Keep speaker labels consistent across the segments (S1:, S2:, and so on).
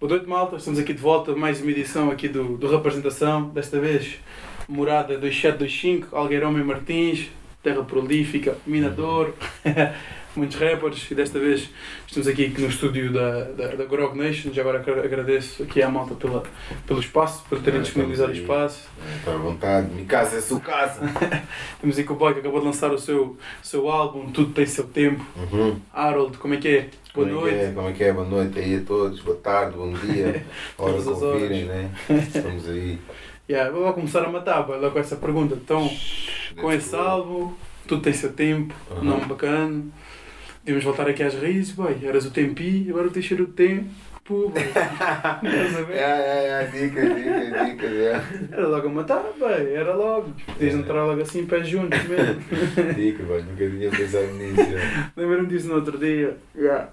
S1: Boa noite, malta. Estamos aqui de volta, mais uma edição aqui do, do Representação. Desta vez, morada 2725, Algueirão e Martins, terra prolífica, minador, muitos rappers. E desta vez estamos aqui no estúdio da, da, da Grog Nation. Já agora agradeço aqui à malta pela, pelo espaço, por terem
S2: Ah,
S1: disponibilizado o espaço.
S2: Está à vontade, minha casa é sua casa.
S1: Temos aqui o boy que acabou de lançar o seu, seu álbum, Tudo Tem Seu Tempo.
S2: Uhum.
S1: Harold, como é que é? Boa
S2: Como é
S1: noite.
S2: é? Como é que é? Boa noite aí a todos, boa tarde, bom dia. Hora que ouvirem, né? Estamos aí.
S1: Yeah, vou começar a matar, logo com essa pergunta. Então, com
S2: Let's
S1: esse álbum, tudo tem seu tempo,
S2: Uhum.
S1: nome bacana. Devemos voltar aqui às raízes, boy. Eras o tempi, agora tens cheiro do tempo, boy. Estás a ver?
S2: É, é, é, dicas, dicas, dicas, é.
S1: Era logo a matar, boy. Era logo. Podias
S2: É.
S1: entrar logo assim, pés juntos mesmo.
S2: Dicas, boy, nunca tinha pensado nisso.
S1: Lembro-me disso no outro dia. Yeah.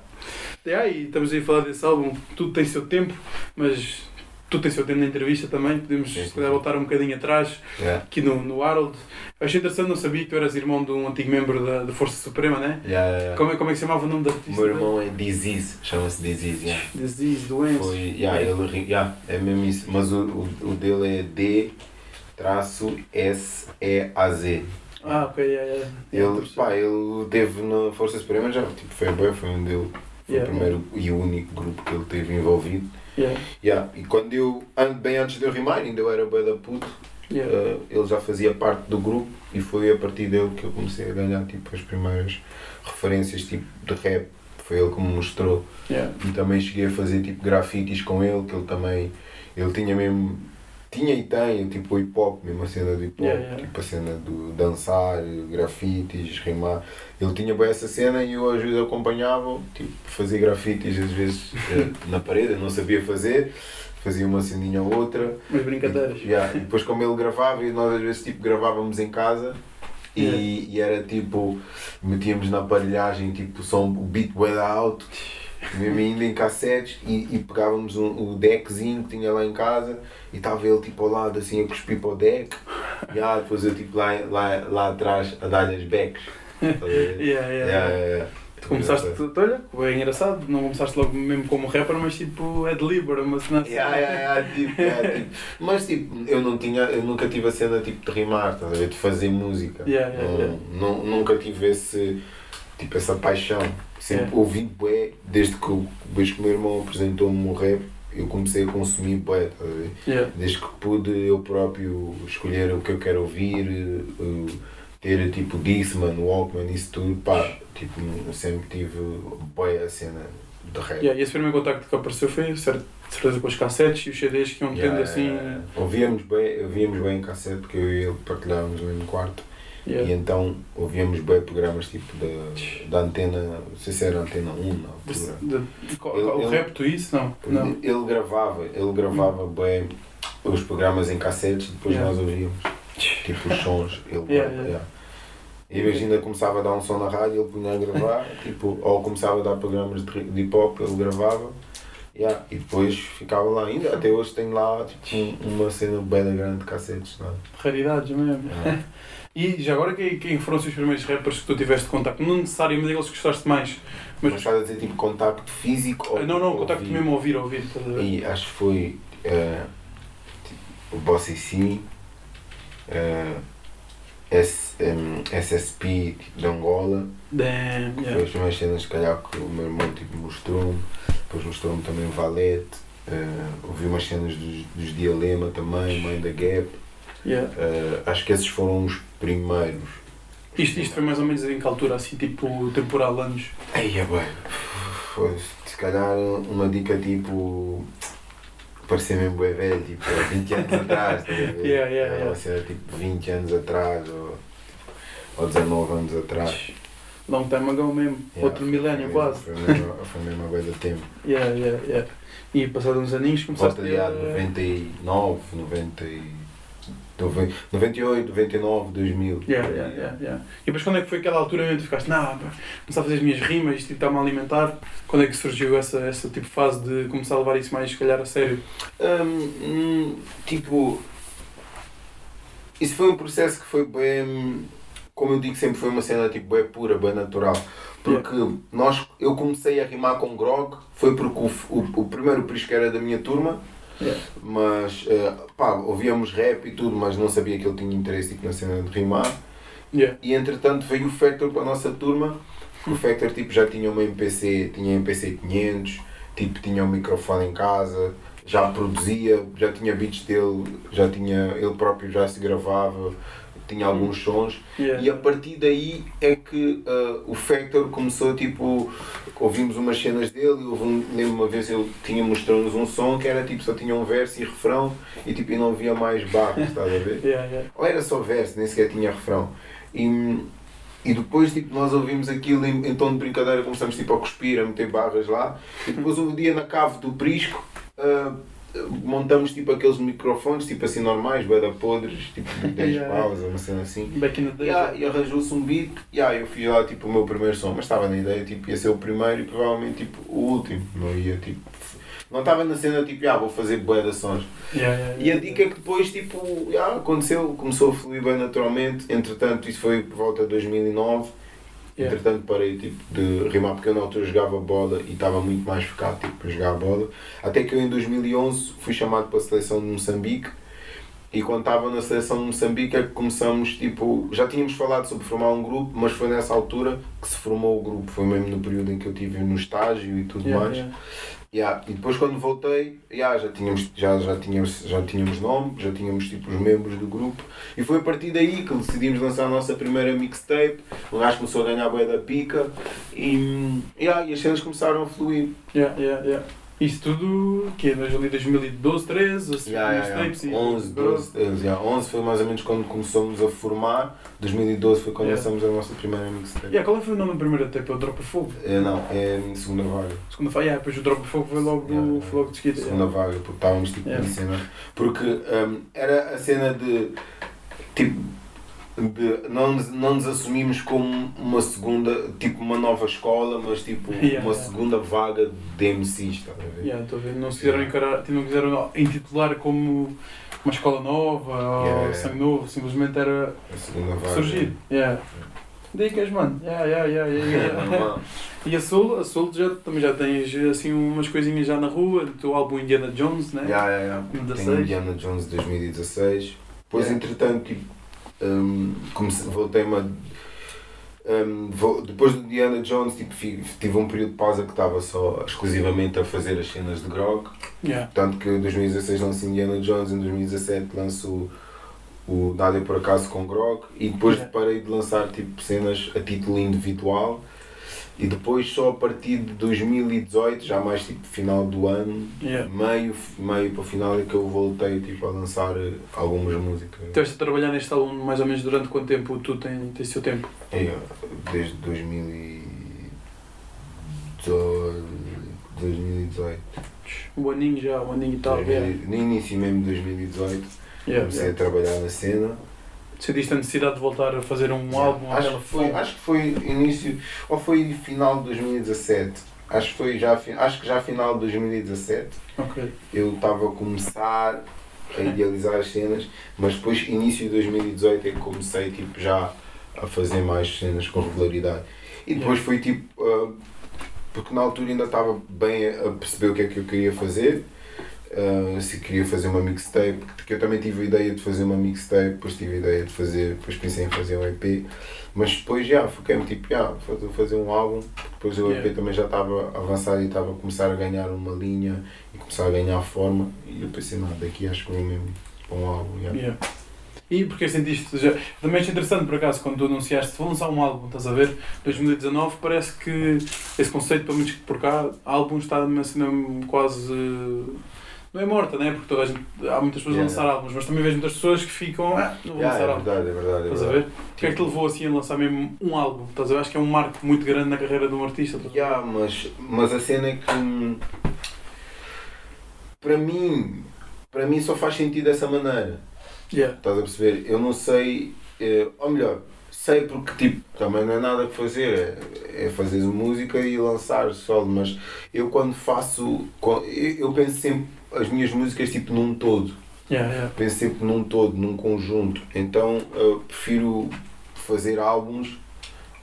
S1: Yeah, e estamos aí a falar desse álbum, tudo tem seu tempo, mas tudo tem seu tempo na entrevista também. Podemos
S2: Sim, sim,
S1: se calhar,
S2: sim.
S1: voltar um bocadinho atrás,
S2: É.
S1: aqui no, no Harold. Eu achei interessante, não sabia que tu eras irmão de um antigo membro da, da Força Suprema, né?
S2: Yeah, yeah, yeah.
S1: Como é, como é que se chamava o nome da artista?
S2: meu irmão é Disease, chama-se Disease, yeah.
S1: Disease, doença.
S2: Foi, yeah, ele, yeah, é mesmo isso, mas o, o, o dele é D traço S E A Z.
S1: Ah, ok, yeah, yeah.
S2: Ele, pá, ele teve na Força Suprema já, tipo, foi bem, foi um dele. Foi
S1: Yeah.
S2: o primeiro e o único grupo que ele teve envolvido.
S1: Yeah,
S2: Yeah. E quando eu, bem antes de eu rimar, ainda eu era bem da puto,
S1: yeah.
S2: eh, ele já fazia parte do grupo e foi a partir dele que eu comecei a ganhar tipo, as primeiras referências tipo, de rap. Foi ele que me mostrou. E também cheguei a fazer tipo grafites com ele, que ele também, ele tinha mesmo, tinha e tem tipo hip hop, mesmo a cena do hip hop,
S1: Yeah, yeah.
S2: tipo a cena do dançar, grafites, rimar. Ele tinha bem essa cena e eu às vezes acompanhava, tipo, fazia grafites às vezes eh, na parede, eu não sabia fazer, fazia uma ceninha ou outra.
S1: Umas brincadeiras.
S2: E, yeah, e depois como ele gravava e nós às vezes tipo gravávamos em casa e, e era tipo, metíamos na aparelhagem tipo o som, o beat way alto, mesmo ainda em cassetes e, e pegávamos um, o deckzinho que tinha lá em casa e estava ele tipo ao lado assim a cuspir para o deck e ah, depois eu tipo lá, lá, lá atrás a dar-lhe as?
S1: Yeah, yeah,
S2: Yeah,
S1: yeah.
S2: yeah.
S1: Tu começaste, olha, é engraçado, não começaste logo mesmo como rapper, mas tipo é deliberate, uma cena assim.
S2: Yeah, yeah, yeah, tipo, yeah, tipo. Mas tipo, eu não tinha, eu nunca tive a cena tipo de rimar, estás a ver? De fazer música.
S1: Yeah, yeah,
S2: Não-
S1: yeah.
S2: não- nunca tive esse, tipo, essa paixão. Sempre ouvi bué, desde que, o- desde que o meu irmão apresentou-me o rap, eu comecei a consumir bué, estás a ver?
S1: Yeah.
S2: Desde que pude eu próprio escolher o que eu quero ouvir, eh, ter tipo Discman, Walkman, isso tudo, pá, tipo, sempre tive bué a cena de rap.
S1: Yeah, e esse primeiro contacto que apareceu foi certo, de certeza com os cassetes e os CDs que iam tendo
S2: Yeah,
S1: assim.
S2: Ouvíamos bem, ouvíamos bem em cassete, porque eu e ele partilhávamos no mesmo quarto. E
S1: Yeah.
S2: então ouvíamos bem programas tipo da, da antena, não sei se era antena 1 na altura.
S1: De- de- qual-
S2: Ele-
S1: o
S2: ele-
S1: rap, tu isso? Não. não.
S2: Ele gravava, ele gravava bem os programas em cassetes, depois
S1: Yeah.
S2: nós ouvíamos. Tipo os sons. Ele,
S1: Yeah, yeah.
S2: E ainda começava a dar um som na rádio, ele punha a gravar, tipo, ou começava a dar programas de, hip hop, ele gravava. Yeah, e depois ficava lá ainda, até hoje tenho lá tipo, um- uma cena bem grande de cassetes. Lá.
S1: Raridades mesmo.
S2: Yeah.
S1: E já agora quem, quem foram os primeiros rappers que tu tiveste contacto? Não necessariamente aqueles que gostaste mais,
S2: Mas
S1: mas.
S2: estás a dizer tipo contacto físico? ou-
S1: Não, não,
S2: ou
S1: contacto
S2: vi-
S1: mesmo a ouvir, a ouvir.
S2: E acho que foi eh, tipo, o Bossy C, eh, S, em, SSP tipo, de Angola,
S1: Damn,
S2: que foi
S1: yeah.
S2: as primeiras cenas se calhar que o meu irmão tipo, mostrou-me, depois mostrou-me também Valete, eh, ouvi umas cenas dos, dos Dialema também, Mãe da Gap,
S1: Yeah.
S2: eh, acho que esses foram os primeiros.
S1: Isto, isto foi mais ou menos em que altura, assim, tipo temporal, anos.
S2: Aí é bem, foi se calhar uma dica tipo. Parecia mesmo bem velho, tipo, há 20 anos atrás, a ver?
S1: Yeah, yeah,
S2: Era
S1: yeah.
S2: cena tipo 20 anos atrás ou, ou 19 anos atrás.
S1: Long time ago mesmo,
S2: Yeah,
S1: outro milénio quase.
S2: Foi mesmo, foi mesmo a coisa de tempo.
S1: Yeah, yeah, yeah. E passados uns aninhos começaste
S2: Volta de há 99, 90, e- noven- 98, 99, 2000.
S1: Yeah, yeah, yeah, yeah. E depois quando é que foi aquela altura mesmo que tu ficaste, não, começar a fazer as minhas rimas, isto está-me a alimentar? Quando é que surgiu essa, essa tipo fase de começar a levar isso mais, se calhar, a sério?
S2: Hum, hum, tipo, isso foi um processo que foi bem. como eu digo, sempre foi uma cena tipo bem pura, bem natural. Porque nós, eu comecei a rimar com Grog, foi porque o, o, o primeiro prisco era da minha turma,
S1: Yeah.
S2: mas eh, pá, ouvíamos rap e tudo, mas não sabia que ele tinha interesse tipo, na cena de rimar.
S1: Yeah.
S2: E entretanto veio o Factor para a nossa turma, o Factor tipo, já tinha uma MPC, tinha MPC 500, tipo, tinha um microfone em casa, já produzia, já tinha beats dele, já tinha, ele próprio já se gravava, tinha alguns sons.
S1: Yeah.
S2: E a partir daí é que ah, o Factor começou tipo. Ouvimos umas cenas dele houve um, lembro uma vez ele tinha mostrado-nos um som que era tipo só tinha um verso e refrão e tipo e não havia mais barras, estás a ver?
S1: Yeah, yeah.
S2: Ou era só verso, nem sequer tinha refrão. E, e depois tipo, nós ouvimos aquilo em, em tom de brincadeira, começamos tipo, a cuspir, a meter barras lá. E depois um dia na cave do Prisco ah, montamos tipo aqueles microfones tipo assim normais, bada podres, tipo de 10
S1: Yeah.
S2: paus, uma cena assim.
S1: Back in the day.
S2: Yeah, e arranjou-se um beat, yeah, eu fiz lá tipo o meu primeiro som, mas estava na ideia tipo ia ser o primeiro e provavelmente tipo o último, não ia tipo. Não estava na cena tipo, ah, vou fazer bué de ações.
S1: Yeah, yeah,
S2: E a dica é que depois tipo, yeah, aconteceu, começou a fluir bem naturalmente, entretanto isso foi por volta de 2009,
S1: Yeah.
S2: entretanto parei tipo de rimar porque eu na altura jogava bola e estava muito mais focado tipo, para jogar bola, até que eu em 2011 fui chamado para a seleção de Moçambique e quando estava na seleção de Moçambique é que começamos, tipo, já tínhamos falado sobre formar um grupo, mas foi nessa altura que se formou o grupo, foi mesmo no período em que eu estive no estágio e tudo
S1: Yeah,
S2: mais.
S1: yeah.
S2: Yeah. E depois quando voltei, yeah, já, tínhamos, já, já, tínhamos, já tínhamos nome, já tínhamos tipo os membros do grupo e foi a partir daí que decidimos lançar a nossa primeira mixtape, o gajo começou a ganhar a da pica e, yeah, e as cenas começaram a fluir.
S1: Yeah, yeah, yeah. Isso tudo, que é ali 2012, 13, assim,
S2: Yeah, yeah, yeah.
S1: mixtapes e-
S2: 11, 12, 13, yeah. 11 foi mais ou menos quando começamos a formar, 2012 foi quando
S1: Yeah.
S2: lançamos a nossa primeira mixtape.
S1: Yeah, qual foi o nome da primeira tape? É o Drop of Fogo?
S2: É, não, é segunda vaga.
S1: Segunda foi, yeah, depois o Drop of Fogo foi logo,
S2: Yeah, yeah.
S1: foi logo de seguida.
S2: segunda vaga, porque estávamos tipo
S1: Yeah.
S2: na cena. Porque hum, era a cena de tipo não, nos- não nos assumimos como uma segunda, tipo uma nova escola, mas tipo
S1: Yeah,
S2: uma
S1: yeah.
S2: segunda vaga de MCs, estás a ver?
S1: Yeah, estou a ver. Não se quiseram encarar, não quiseram intitular como uma escola nova ou sangue novo, simplesmente era surgir. Yeah. Dicas, mano. Yeah, yeah, yeah, yeah, yeah. E a Soul, a Soul já, também já tens assim umas coisinhas já na rua, do teu álbum Indiana Jones, né?
S2: Yeah, yeah, yeah.
S1: 16.
S2: Tenho Indiana Jones 2016. Depois, entretanto, tipo, hum, comecei, voltei-me a. hum, vou- depois do Indiana Jones, tipo, tive um período de pausa que estava só exclusivamente a fazer as cenas de grog.
S1: Yeah.
S2: Tanto que em 2016 lanço Indiana Jones, em 2017 lanço o Nada é por acaso com Grog e depois
S1: Yeah.
S2: parei de lançar tipo, cenas a título individual e depois só a partir de 2018, já mais tipo final do ano,
S1: Yeah.
S2: meio, meio para o final é que eu voltei tipo, a lançar eh, algumas músicas.
S1: Estiveste a trabalhar neste álbum mais ou menos durante quanto tempo tu tens, tens seu tempo?
S2: É, desde 2018. 2018.
S1: O aninho já, o aninho e tal. Yeah.
S2: No início mesmo de 2018
S1: Yeah,
S2: comecei
S1: yeah.
S2: a trabalhar na cena.
S1: Decidiste a necessidade de voltar a fazer um álbum
S2: acho, que foi, acho que foi início, ou foi final de 2017. Acho que foi já, acho que já final de 2017.
S1: Ok.
S2: Eu estava a começar a idealizar as cenas, mas depois início de 2018 é que comecei tipo, já a fazer mais cenas com regularidade. E depois foi tipo, ah, porque na altura ainda estava bem a perceber o que é que eu queria fazer. Ah, se queria fazer uma mixtape, porque eu também tive a ideia de fazer uma mixtape, depois tive a ideia de fazer, depois pensei em fazer um EP, mas depois já fiquei-me tipo, já, vou fazer um álbum, depois o EP
S1: Yeah.
S2: também já estava avançado e estava a começar a ganhar uma linha e começar a ganhar forma, e eu pensei, não, daqui acho que vou mesmo para um álbum. já.
S1: Yeah. E porque sentiste já. Também achei interessante por acaso quando tu anunciaste vou lançar um álbum, estás a ver? 2019 parece que esse conceito, pelo menos por cá, álbum está numa cena quase. Não é morta, né? Porque toda a gente, há muitas pessoas a
S2: Yeah.
S1: lançar álbuns, mas também vejo muitas pessoas que ficam. Ah, não vou
S2: Yeah,
S1: lançar
S2: é
S1: álbum.
S2: verdade, é verdade. É
S1: Estás a
S2: verdade.
S1: ver? O que é que te levou assim a lançar mesmo um álbum? Estás a ver? Acho que é um marco muito grande na carreira de um artista. a?
S2: Yeah, mas, mas a cena é que hum, para mim, para mim só faz sentido dessa maneira.
S1: Yeah.
S2: Estás a perceber? Eu não sei, eh, ou melhor, sei porque tipo, também não é nada que fazer, é, é fazer música e lançar solo, mas eu quando faço, eu penso sempre as minhas músicas tipo num todo,
S1: Yeah, yeah.
S2: penso sempre num todo, num conjunto, então eu prefiro fazer álbuns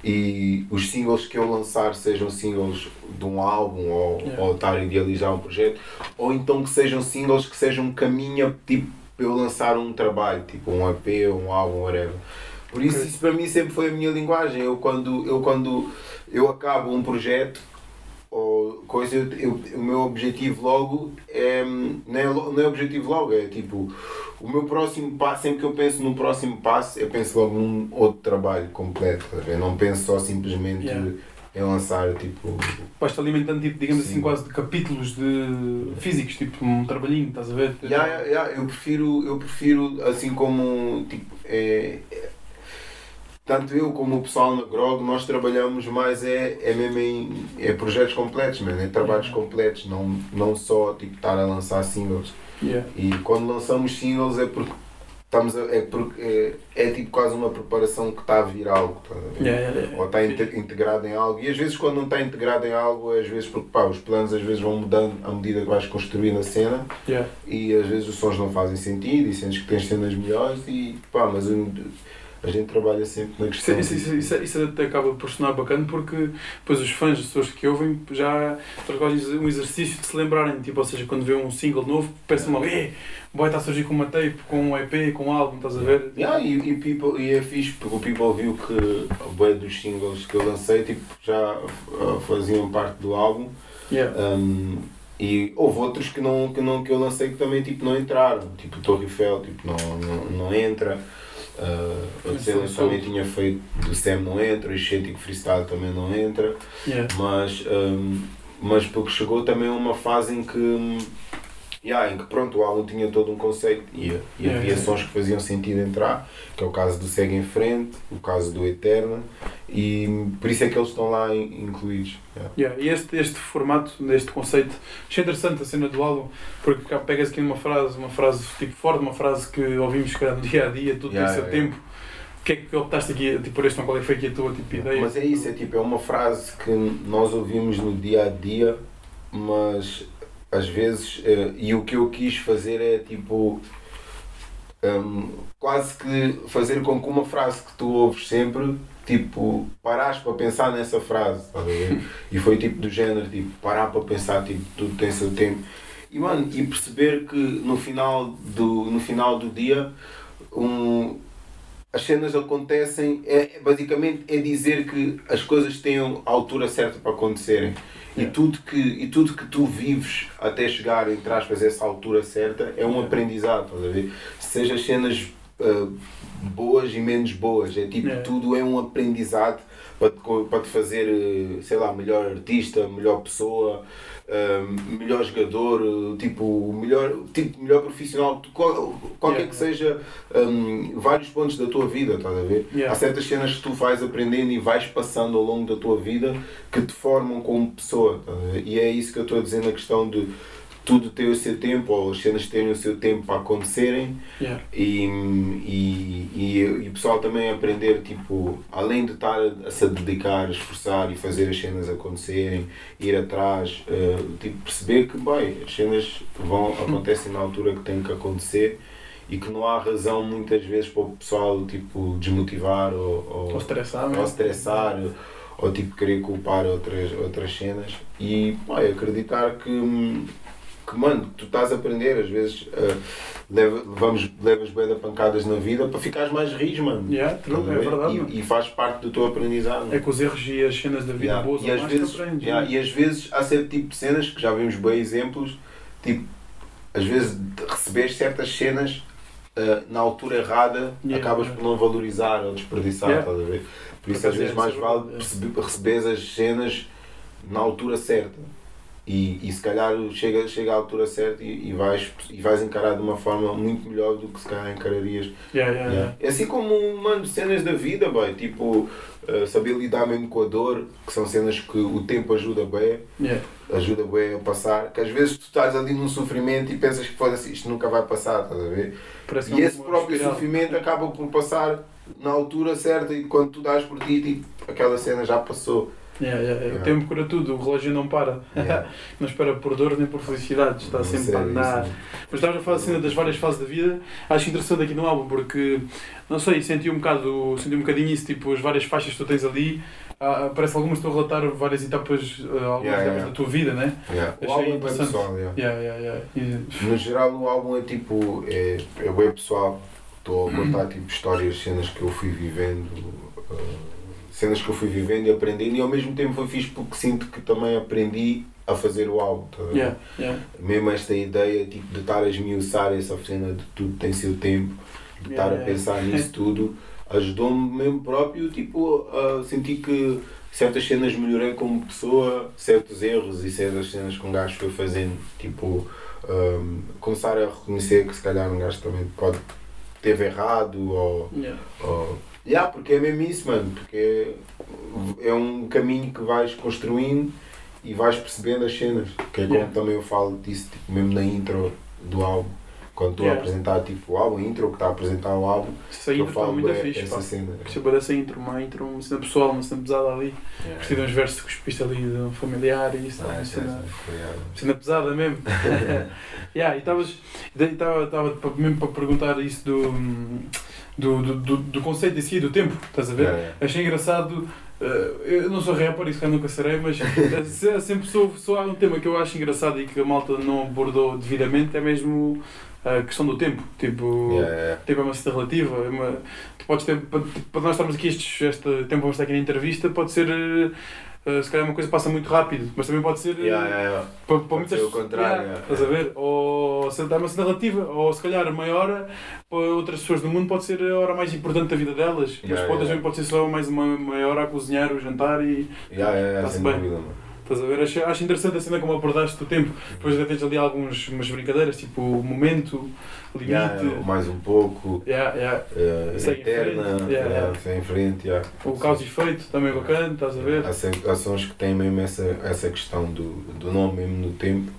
S2: e os singles que eu lançar sejam singles de um álbum ou,
S1: Yeah.
S2: ou estar a idealizar um projeto, ou então que sejam singles que sejam um caminho tipo para eu lançar um trabalho, tipo um EP, um álbum, whatever. Por isso, isso para mim sempre foi a minha linguagem. Eu quando eu, quando eu acabo um projeto ou coisa, eu, eu- o meu objetivo logo é. Não é, não é objetivo logo, é tipo. O meu próximo passo, sempre que eu penso no próximo passo, eu penso logo num outro trabalho completo. a ver? Não penso só simplesmente
S1: Yeah.
S2: em lançar tipo.
S1: Vais-te alimentando, tipo, digamos
S2: Sim.
S1: assim, quase de capítulos de físicos, tipo um trabalhinho, estás a ver?
S2: Yeah, yeah, yeah, eu prefiro, eu prefiro assim como tipo, é, é- tanto eu como o pessoal na Grog, nós trabalhamos mais é, é mesmo em é projetos completos, man, é trabalhos completos, não, não só tipo, estar a lançar singles.
S1: Yeah.
S2: E quando lançamos singles é porque estamos a, é porque é, é tipo quase uma preparação que está a vir algo, estás a?
S1: Yeah, yeah,
S2: ou está inte- integrado em algo. E às vezes, quando não está integrado em algo, às vezes porque pá, os planos às vezes vão mudando à medida que vais construindo a cena e às vezes os sons não fazem sentido e sentes que tens cenas melhores e pá, mas eu- a gente trabalha sempre na
S1: Isso,
S2: questão.
S1: isso, isso, isso, isso até acaba por sonar bacana porque depois os fãs, as pessoas que ouvem, já fazem um exercício de se lembrarem, tipo, ou seja, quando vê um single novo, pensam logo, eh, o boy está a surgir com uma tape, com um EP, com um álbum, estás a ver?
S2: Yeah, e, e, people, e é fixe porque o People viu que a boia dos singles que eu lancei tipo, já uh, faziam parte do álbum
S1: Yeah.
S2: Um, e houve outros que, não, que, não, que eu lancei que também tipo, não entraram, tipo Torre Eiffel tipo, não, não, não entra. Uh,
S1: são
S2: também tinha feito do Sam não entra, o Estético Freestyle também não entra,
S1: Yeah.
S2: mas, um, mas porque chegou também a uma fase em que, yeah, em que pronto, o álbum tinha todo um conceito e, e
S1: Yeah,
S2: havia sons que faziam sentido entrar, que é o caso do Segue em Frente, o caso do Eterna, e por isso é que eles estão lá in- incluídos. yeah.
S1: Yeah, e este, este formato, este conceito, achei interessante a cena do álbum, porque cá pegas aqui uma frase, uma frase tipo forte, uma frase que ouvimos no dia a dia, tudo
S2: Yeah,
S1: tem seu tempo. O que é que optaste aqui, tipo, por este tom? Qual é que foi aqui a tua tipo, ideia?
S2: Mas é isso, é tipo, é uma frase que nós ouvimos no dia a dia, mas às vezes, eh, e o que eu quis fazer é tipo, hum, quase que fazer com que uma frase que tu ouves sempre, tipo, parares para pensar nessa frase, estás a ver? E foi tipo do género, tipo, parar para pensar, tipo, tudo tem seu tempo. E mano, e perceber que no final do, no final do dia, um, as cenas acontecem, é, basicamente é dizer que as coisas têm a altura certa para acontecerem. E,
S1: Yeah.
S2: tudo que, e tudo que tu vives até chegar, entre aspas, a essa altura certa é um
S1: Yeah.
S2: aprendizado, estás a ver? Seja as cenas ah, boas e menos boas, é tipo,
S1: Yeah.
S2: tudo é um aprendizado para te, para te fazer, eh, sei lá, melhor artista, melhor pessoa, ah, melhor jogador, eh, tipo, melhor, tipo, melhor profissional, qualquer
S1: Yeah.
S2: que seja um, vários pontos da tua vida, estás a ver?
S1: Yeah.
S2: Há certas cenas que tu vais aprendendo e vais passando ao longo da tua vida que te formam como pessoa. estás a ver? E é isso que eu estou a dizer na questão de tudo ter o seu tempo, ou as cenas terem o seu tempo para acontecerem
S1: Yeah.
S2: e, e, e, e o pessoal também aprender, tipo, além de estar a se dedicar, a esforçar e fazer as cenas acontecerem, ir atrás, eh, tipo, perceber que, bem, as cenas vão, acontecem na altura que têm que acontecer e que não há razão muitas vezes para o pessoal, tipo, desmotivar ou, ou,
S1: Ou estressar,
S2: ou
S1: mesmo.
S2: estressar ou tipo querer culpar outras, outras cenas e pá, acreditar que, hum, que mano, tu estás a aprender, às vezes uh, leva, vamos, levas bué de pancadas na vida para ficares mais rijo, mano.
S1: Yeah, true, é
S2: ver?
S1: verdade.
S2: E, e faz parte do teu aprendizado.
S1: É com os erros e as cenas da vida
S2: Yeah.
S1: boas
S2: E, às vezes,
S1: aprendes.
S2: yeah,
S1: né?
S2: e às vezes há certo tipo de cenas que já vimos bem exemplos, tipo, às vezes receber certas cenas uh, na altura errada
S1: Yeah,
S2: acabas
S1: yeah.
S2: por não valorizar ou desperdiçar,
S1: Yeah.
S2: estás a ver? Por isso às vezes
S1: é,
S2: mais vale receber as cenas na altura certa. E, e se calhar chega, chega à altura certa e, e, vais, e vais encarar de uma forma muito melhor do que se calhar encararias
S1: Yeah, yeah, yeah.
S2: é assim como, mano, cenas da vida, bem, tipo, uh, saber lidar mesmo com a dor, que são cenas que o tempo ajuda bem, ajuda bem a passar, que às vezes tu estás ali num sofrimento e pensas que foda-se, isto nunca vai passar, estás a ver?
S1: Parece
S2: E
S1: é
S2: esse próprio
S1: espiral.
S2: sofrimento acaba por passar na altura certa e quando tu dás por ti, tipo, aquela cena já passou.
S1: Yeah, yeah, yeah. O tempo cura tudo, o relógio não para.
S2: Yeah.
S1: não espera por dor nem por felicidade, está
S2: Não
S1: sempre
S2: sei,
S1: a andar.
S2: isso.
S1: Mas estavas a falar assim das várias fases da vida, acho interessante aqui no álbum porque, não sei, senti um bocado, senti um bocadinho isso, tipo, as várias faixas que tu tens ali, ah, parece algumas estão a relatar várias etapas, ah, algumas etapas da tua vida, né?
S2: Yeah. O
S1: Achei
S2: álbum é bem pessoal, No geral o álbum é tipo, é, é bem pessoal. Estou a contar tipo histórias, cenas que eu fui vivendo, uh, cenas que eu fui vivendo e aprendendo e ao mesmo tempo foi fixe porque sinto que também aprendi a fazer o álbum. tá?
S1: Yeah, yeah.
S2: Mesmo esta ideia tipo, de estar a esmiuçar essa cena de tudo tem seu tempo, de estar
S1: Yeah,
S2: a pensar nisso tudo, ajudou-me mesmo próprio tipo, a sentir que certas cenas melhorei como pessoa, certos erros e certas cenas que um gajo foi fazendo, tipo, um, começar a reconhecer que se calhar um gajo também pode teve errado ou, ou yeah, porque é mesmo isso, mano, porque é, é um caminho que vais construindo e vais percebendo as cenas, que é como
S1: Yeah.
S2: também eu falo disso, tipo, mesmo na intro do álbum, quando estou
S1: Yeah.
S2: a apresentar tipo, o álbum, a intro que está a apresentar o álbum,
S1: Essa intro está muito
S2: bué
S1: fixe,
S2: essa
S1: pá.
S2: cena.
S1: Bué dessa intro, uma intro, uma cena pessoal, uma cena pesada ali. Gostei de uns versos que cuspiste ali de um familiar e isso,
S2: Ah,
S1: uma cena...
S2: yeah.
S1: Cena pesada mesmo. yeah, e estavas. Estava mesmo para perguntar isso do, do, do, do, do conceito em si, do tempo, estás a ver?
S2: Yeah, yeah.
S1: Achei engraçado. eh, eu não sou rapper, isso nunca serei, mas se- sempre sou, sou há um tema que eu acho engraçado e que a malta não abordou devidamente é mesmo a questão do tempo. Tipo,
S2: Yeah, yeah.
S1: tempo é uma cena relativa. É uma, tu podes ter, para, para nós estarmos aqui estes, este tempo vamos estar aqui na entrevista, pode ser. eh, eh, se calhar uma coisa passa muito rápido, mas também pode ser. eh,
S2: Yeah, yeah, yeah.
S1: para, para muitas
S2: o contrário,
S1: Yeah. Estás a ver? Ou se dá uma cena relativa, ou se calhar meia hora para outras pessoas do mundo pode ser a hora mais importante da vida delas. mas para outras pode ser só mais uma meia hora a cozinhar, o jantar e.
S2: Yeah, yeah, yeah,
S1: Tá-se
S2: sem
S1: bem.
S2: dúvida.
S1: Estás a ver? Acho, acho interessante a cena como abordaste o tempo. Depois ainda tens ali algumas umas brincadeiras, tipo o momento, limite.
S2: Yeah, mais um pouco,
S1: Yeah, yeah.
S2: uh,
S1: Segue em
S2: eterna,
S1: frente, yeah,
S2: yeah,
S1: yeah.
S2: segue em frente, yeah.
S1: O causa e efeito também é bacana, estás a ver?
S2: Há, sons que têm mesmo essa, essa questão do, do nome mesmo no tempo,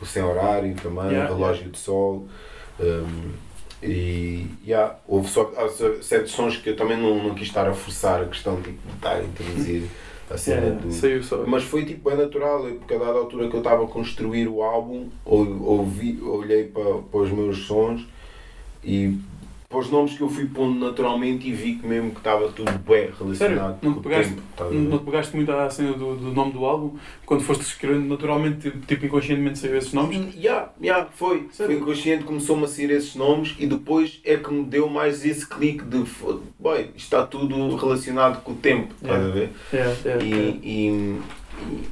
S2: o sem horário também, o relógio de sol. um, e yeah, houve só, certos sons que eu também não, não quis estar a forçar a questão tipo, de estar a introduzir a cena
S1: Yeah,
S2: do.
S1: saiu só.
S2: Mas foi tipo é natural, é porque a dada altura que eu estava a construir o álbum, ou- ouvi, olhei para, para os meus sons e para os nomes que eu fui pondo naturalmente e vi que mesmo que estava tudo bem relacionado
S1: Sério? Não
S2: com o
S1: pegaste-
S2: tempo.
S1: Não te pegaste muito à cena do, do nome do álbum? Quando foste escrevendo naturalmente, tipo inconscientemente saiu esses nomes?
S2: Yeah, yeah, foi.
S1: Sério?
S2: Foi inconsciente, começou-me a sair esses nomes e depois é que me deu mais esse clique de "Fo- boy, isto está tudo relacionado com o tempo, estás a ver?
S1: Yeah, yeah,
S2: E,
S1: yeah.
S2: e,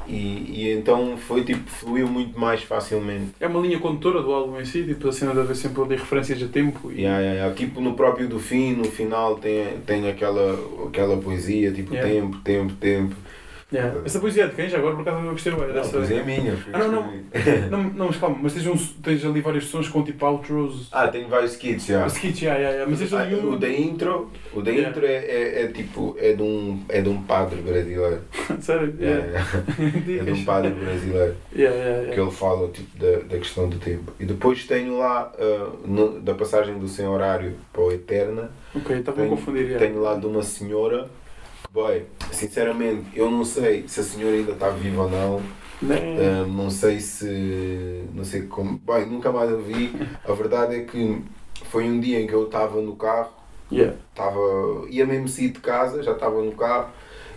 S2: e, e então foi tipo, fluiu muito mais facilmente.
S1: É uma linha condutora do álbum em si, tipo a cena de haver sempre ali referências a tempo e.
S2: Yeah, yeah, yeah. Tipo no próprio do fim, no final tem, tem aquela, aquela poesia, tipo
S1: Yeah.
S2: tempo, tempo, tempo.
S1: Yeah. Essa poesia é de quem? Já agora por acaso eu gostei bem dessa.
S2: pois é minha.
S1: Ah, não, não. Não, não, mas calma, mas tens, um, tens ali vários sons com tipo outros.
S2: Ah, tenho vários skits, já.
S1: A skit, yeah, yeah, yeah. mas tens
S2: Ah,
S1: um.
S2: o da intro, o da
S1: Yeah.
S2: intro é, é, é tipo, é de, um, é de um padre brasileiro.
S1: Sério?
S2: Yeah,
S1: Yeah.
S2: yeah. É de um padre brasileiro
S1: Yeah, yeah, yeah.
S2: que ele fala tipo, da, da questão do tempo. E depois tenho lá, ah, no- da passagem do sem horário para o Eterna,
S1: Ok, estava a confundir.
S2: Tenho lá de uma senhora boy, sinceramente, eu não sei se a senhora ainda está viva ou não.
S1: Nem-
S2: Ah, não sei se. Não sei como. Bem, nunca mais a vi. A verdade é que foi um dia em que eu estava no carro,
S1: Yeah.
S2: estava, ia mesmo sair de casa, já estava no carro,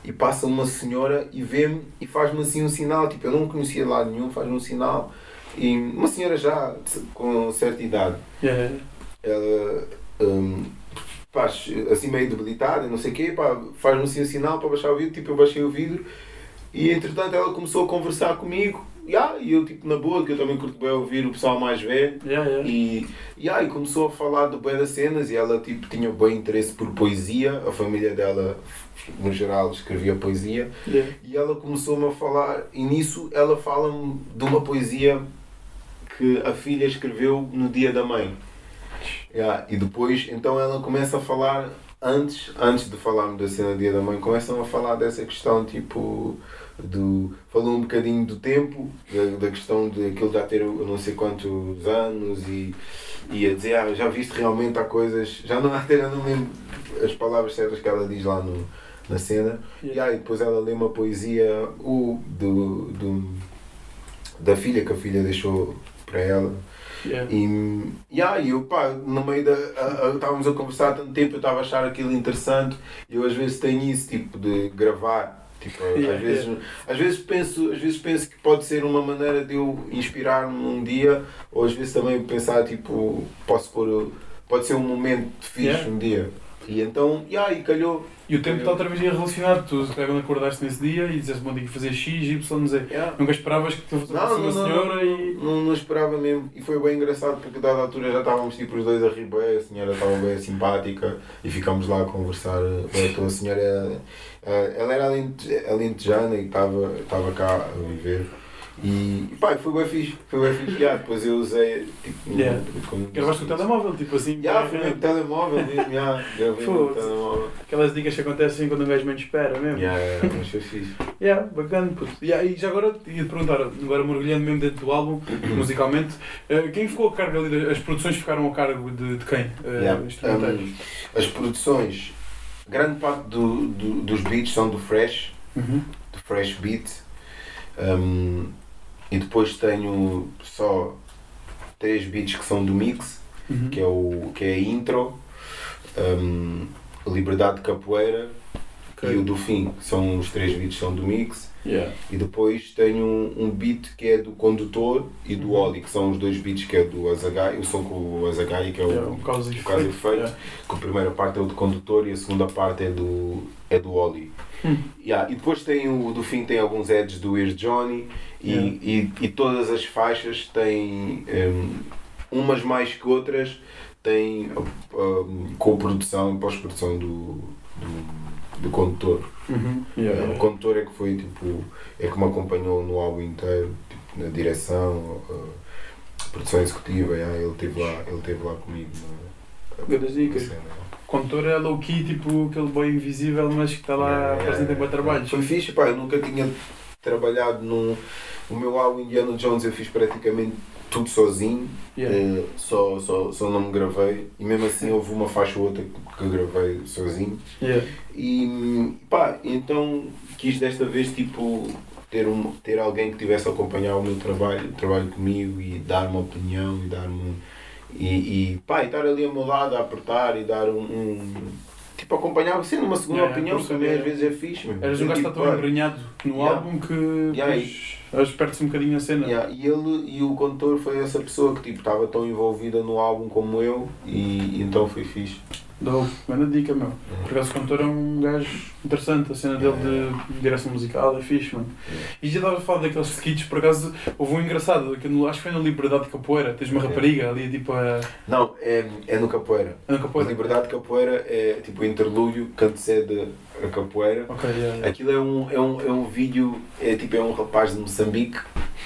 S2: e passa uma senhora e vê-me e faz-me assim um sinal. Tipo, eu não conhecia lá nenhum, faz-me um sinal. E uma senhora já com certa idade,
S1: Yeah.
S2: ela. hum, faz assim meio debilitada, não sei o quê, pá, faz-me assim um sinal para baixar o vidro, tipo eu baixei o vidro e entretanto ela começou a conversar comigo yeah, e eu tipo na boa, que eu também curto bem ouvir o pessoal mais velho
S1: Yeah, yeah.
S2: e, yeah, e começou a falar do bem das cenas e ela tipo tinha bem interesse por poesia, a família dela no geral escrevia poesia
S1: Yeah.
S2: e ela começou-me a falar e nisso ela fala-me de uma poesia que a filha escreveu no dia da mãe. Yeah, e depois, então ela começa a falar, antes, antes de falarmos da cena do dia da mãe, começam a falar dessa questão, tipo, do, falou um bocadinho do tempo, da, da questão de aquilo já ter não sei quantos anos e, e a dizer, ah, já viste realmente há coisas, já não, até já não lembro as palavras certas que ela diz lá no, na cena.
S1: Yeah.
S2: E aí depois ela lê uma poesia o, do, do, da filha que a filha deixou para ela.
S1: Yeah.
S2: E, e aí eu pá, no meio da. a- a- Estávamos a conversar há tanto tempo, eu estava a achar aquilo interessante e eu às vezes tenho isso, tipo, de gravar. Tipo,
S1: Yeah,
S2: às, vezes, às, vezes penso, às vezes penso que pode ser uma maneira de eu inspirar-me um dia, ou às vezes também pensar, tipo, posso pôr. Pode ser um momento fixe
S1: Yeah.
S2: um dia. E então, e aí calhou.
S1: E o tempo está outra vez relacionado. Tu quando acordaste nesse dia e disseste bom dia que fazer X, Y, Z.
S2: Yeah.
S1: Nunca esperavas que tu fosse
S2: Não,
S1: uma
S2: não, não,
S1: senhora e.
S2: Não, não esperava mesmo. E foi bem engraçado porque a dada altura já estávamos tipo os dois a rir bem, a senhora estava bem simpática e ficámos lá a conversar. Então a senhora eh, ela era alente- alentejana e estava estava cá a viver. E pá, foi bem fixe, foi bem fixe. Yeah, depois eu usei tipo.
S1: Yeah.
S2: como-
S1: Gravaste com o telemóvel, tipo assim.
S2: Yeah, foi mesmo telemóvel mesmo, yeah, gravei no telemóvel.
S1: Aquelas dicas que acontecem quando um gajo menos espera mesmo.
S2: Yeah, yeah, mas foi fixe.
S1: Yeah, bacana, puto. Yeah, e já agora ia-te perguntar, agora mergulhando mesmo dentro do álbum, musicalmente, eh, quem ficou a cargo ali, das- as produções ficaram a cargo de, de quem? Eh,
S2: Yeah. Um, as produções, grande parte do, do- dos beats são do Fresh.
S1: Uhum.
S2: de Fresh Beat. Um, e depois tenho só três beats que são do mix,
S1: Uhum.
S2: que é, o, que é a intro, um, Liberdade de Capoeira
S1: Ok.
S2: e o do fim. São os três beats que são do mix.
S1: Yeah.
S2: E depois tenho um, um beat que é do condutor e do
S1: Uhum.
S2: Oli, que são os dois beats que é do Azagai, o som com o Azagai, que é o,
S1: Yeah, um causa e
S2: o
S1: efeito. Yeah.
S2: que a primeira parte é o do condutor e a segunda parte é do, é do Oli.
S1: Hum.
S2: Yeah, e depois tem o do fim tem alguns edges do Ear Johnny e,
S1: Yeah.
S2: e, e todas as faixas têm um, umas mais que outras têm um, co-produção e pós-produção do, do, do condutor.
S1: Uhum. Yeah,
S2: O condutor é que foi tipo, é que me acompanhou no álbum inteiro, tipo, na direção, a produção executiva, yeah, ele esteve lá, ele esteve lá comigo na, cena.
S1: Condutor é low key, tipo aquele boy invisível, mas que está lá presente em bom
S2: yeah.
S1: trabalho.
S2: Foi fixe, pá, eu nunca tinha trabalhado num. O meu álbum Indiana Jones eu fiz praticamente tudo sozinho,
S1: Yeah.
S2: eh, só, só, só não me gravei e mesmo assim houve uma faixa ou outra que eu gravei sozinho.
S1: Yeah.
S2: E pá, então quis desta vez tipo ter, um, ter alguém que tivesse a acompanhar o meu trabalho, o trabalho comigo e dar uma opinião e dar-me e, e pá, e estar ali ao meu lado a apertar e dar um, um- tipo acompanhar sendo uma segunda
S1: Yeah,
S2: opinião
S1: por
S2: também às vezes é fixe mesmo.
S1: Eras um gajo que
S2: tipo,
S1: está tão embrenhado no
S2: Yeah.
S1: álbum que
S2: Yeah,
S1: depois yeah. perde-se um bocadinho a cena.
S2: Yeah, e ele e o condutor foi essa pessoa que tipo estava tão envolvida no álbum como eu e, e então foi fixe.
S1: Dou, grande dica, meu. Por acaso o cantor é um gajo interessante, a cena dele de direção musical é fixe, mano. E já estava a falar daqueles skits, por acaso houve um engraçado, que no- acho que foi na Liberdade de Capoeira, tens uma rapariga ali tipo a.
S2: Não, é, é no capoeira.
S1: a
S2: A
S1: capoeira.
S2: Liberdade de Capoeira é tipo o interlúdio que antecede a capoeira.
S1: Ok, yeah, yeah.
S2: Aquilo é um, é um, é um vídeo, é tipo é um rapaz de Moçambique.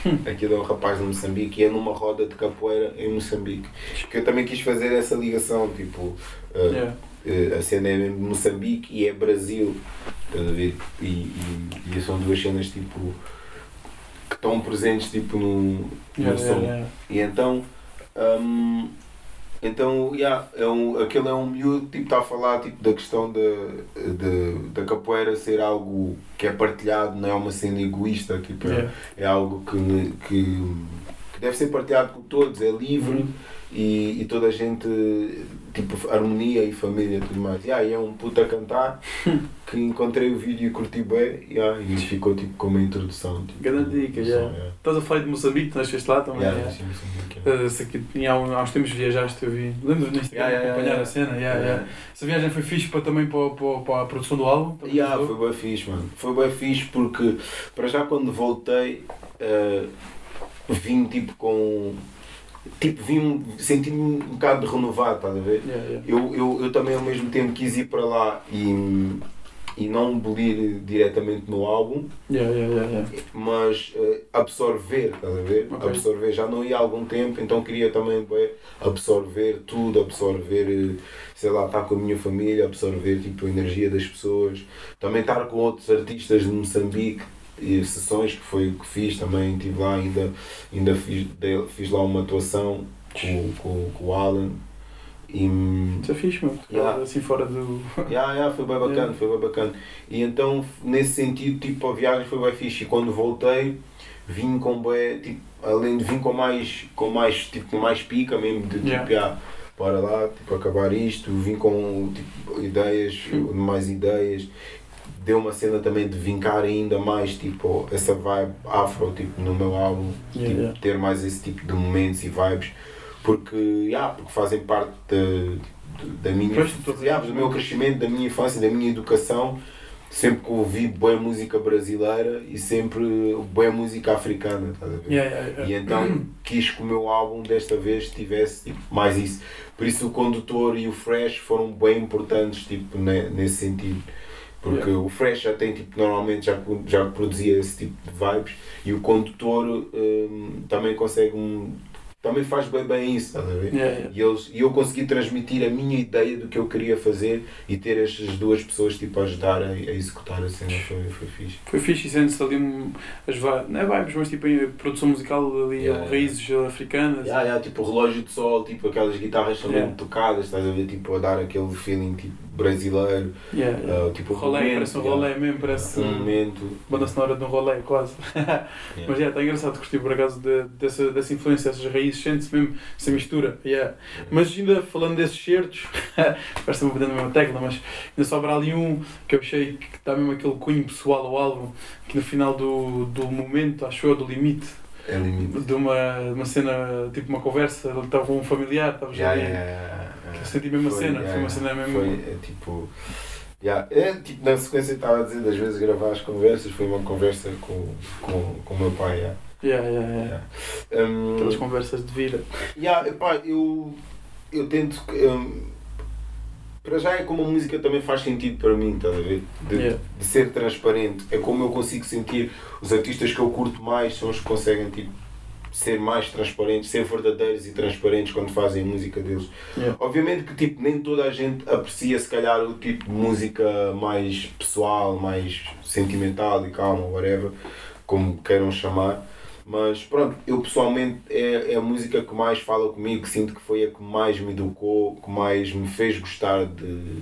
S2: Aquilo é um rapaz de Moçambique e é numa roda de capoeira em Moçambique. Que eu também quis fazer essa ligação, tipo, uh,
S1: Yeah.
S2: uh, a cena é Moçambique e é Brasil. Estás a ver? E, e, e são duas cenas tipo que estão presentes tipo no, no
S1: Yeah,
S2: som.
S1: yeah.
S2: E então, hum, então yeah, é um, aquele é um miúdo tipo está a falar tipo, da questão da, de, da capoeira ser algo que é partilhado, não é uma cena egoísta, tipo, é- é, algo que, que, que deve ser partilhado com todos, é livre
S1: Uhum.
S2: e, e toda a gente, tipo, harmonia e família e tudo mais. Yeah, e é um puta a cantar que encontrei o vídeo e curti bem yeah, e isso ficou tipo como uma introdução. Tipo,
S1: Grande dica, yeah.
S2: yeah.
S1: Estás a falar de Moçambique, tu nasceste lá também.
S2: Yeah,
S1: yeah. Uh, tinha há, um- há uns tempos viajaste, eu vi. Lembro no Instagram
S2: Yeah, yeah,
S1: acompanhar a cena. Yeah,
S2: Yeah.
S1: Essa viagem foi fixe para, também para, para, para a produção do álbum.
S2: Yeah, foi bem fixe, mano. Foi bem fixe porque, para já, quando voltei, eh, vim tipo com. Tipo, vim, senti-me um bocado renovado, estás a ver?
S1: Yeah, yeah.
S2: Eu, eu, eu também, ao mesmo tempo, quis ir para lá e, e não bolir diretamente no álbum,
S1: Yeah,
S2: mas eh, absorver, estás a ver?
S1: Ok.
S2: Absorver. Já não ia há algum tempo, então queria também bué, absorver tudo, absorver, eh, sei lá, estar com a minha família, absorver tipo, a energia das pessoas. Também estar com outros artistas de Moçambique e sessões que foi o que fiz também, estive lá ainda, ainda fiz, dei- fiz lá uma atuação com, com, com o Alan E,
S1: Isso é fixe.
S2: Yeah.
S1: Assim fora do.
S2: yeah, yeah, foi bem bacana,
S1: Yeah.
S2: foi bem bacana. E então, nesse sentido, tipo, a viagem foi bem fixe. E quando voltei, vim com bué, tipo, além de vir com mais, com mais, tipo, com mais pica mesmo, de tipo,
S1: Yeah.
S2: yeah, bora lá, tipo, acabar isto, vim com tipo, ideias, mais ideias. Deu uma cena também de vincar ainda mais tipo, essa vibe afro tipo, no meu álbum,
S1: Yeah,
S2: tipo,
S1: yeah.
S2: ter mais esse tipo de momentos e vibes, porque, yeah, porque fazem parte de- de- da minha, yeah, do meu crescimento, da minha infância, da minha educação. Sempre que ouvi boa música brasileira e sempre boa música africana, estás a ver?
S1: Yeah, yeah, yeah.
S2: E então quis que o meu álbum desta vez tivesse tipo, mais isso. Por isso o condutor e o Fresh foram bem importantes tipo, ne- nesse sentido. Porque o Fresh já tem tipo, normalmente já, já produzia esse tipo de vibes e o condutor hum, também consegue um, também faz bem bem isso, estás a ver?
S1: Yeah, yeah.
S2: E, eles, e eu consegui transmitir a minha ideia do que eu queria fazer e ter estas duas pessoas tipo, a ajudar a, a executar a cena foi, foi fixe.
S1: Foi fixe e sente-se ali um- as vibes, não é vibes, mas tipo a produção musical ali,
S2: Yeah,
S1: raízes africanas.
S2: Yeah, yeah, tipo relógio de sol, tipo aquelas guitarras
S1: Yeah.
S2: mesmo tocadas, estás a ver? Tipo a dar aquele feeling tipo brasileiro,
S1: Yeah, yeah.
S2: uh, tipo
S1: rolê,
S2: momento,
S1: parece um
S2: yeah.
S1: rolê mesmo, parece
S2: Um momento.
S1: banda sonora de um rolê, quase. Mas yeah, está engraçado curtir por acaso de, dessa, dessa influência, essas raízes, sente-se mesmo essa mistura. Yeah. Mas ainda falando desses certos, parece-me batendo a mesma tecla, mas ainda sobra ali um que eu achei que dá mesmo aquele cunho pessoal ao álbum, que no final do, do momento, acho eu, do limite,
S2: É limite.
S1: de uma, uma cena, tipo uma conversa, estava com um familiar, estava já
S2: Yeah,
S1: ali.
S2: yeah, yeah, yeah.
S1: Eu senti a
S2: Foi,
S1: cena,
S2: yeah,
S1: foi uma cena mesmo.
S2: Foi é, tipo. Yeah. É, tipo, na sequência estava a dizer das vezes gravar as conversas, foi uma conversa com, com, com o meu pai. Yeah.
S1: Yeah, yeah, yeah.
S2: Um,
S1: Aquelas conversas de vida.
S2: Yeah, epá, eu, eu tento. hum, para já é como a música também faz sentido para mim, estás a ver? De,
S1: Yeah.
S2: de ser transparente. É como eu consigo sentir. Os artistas que eu curto mais são os que conseguem tipo, ser mais transparentes, ser verdadeiros e transparentes quando fazem a música deles.
S1: Yeah.
S2: Obviamente que tipo, nem toda a gente aprecia se calhar o tipo de música mais pessoal, mais sentimental e calma, whatever, como queiram chamar. Mas pronto, eu pessoalmente é, é a música que mais fala comigo, que sinto que foi a que mais me educou, que mais me fez gostar de.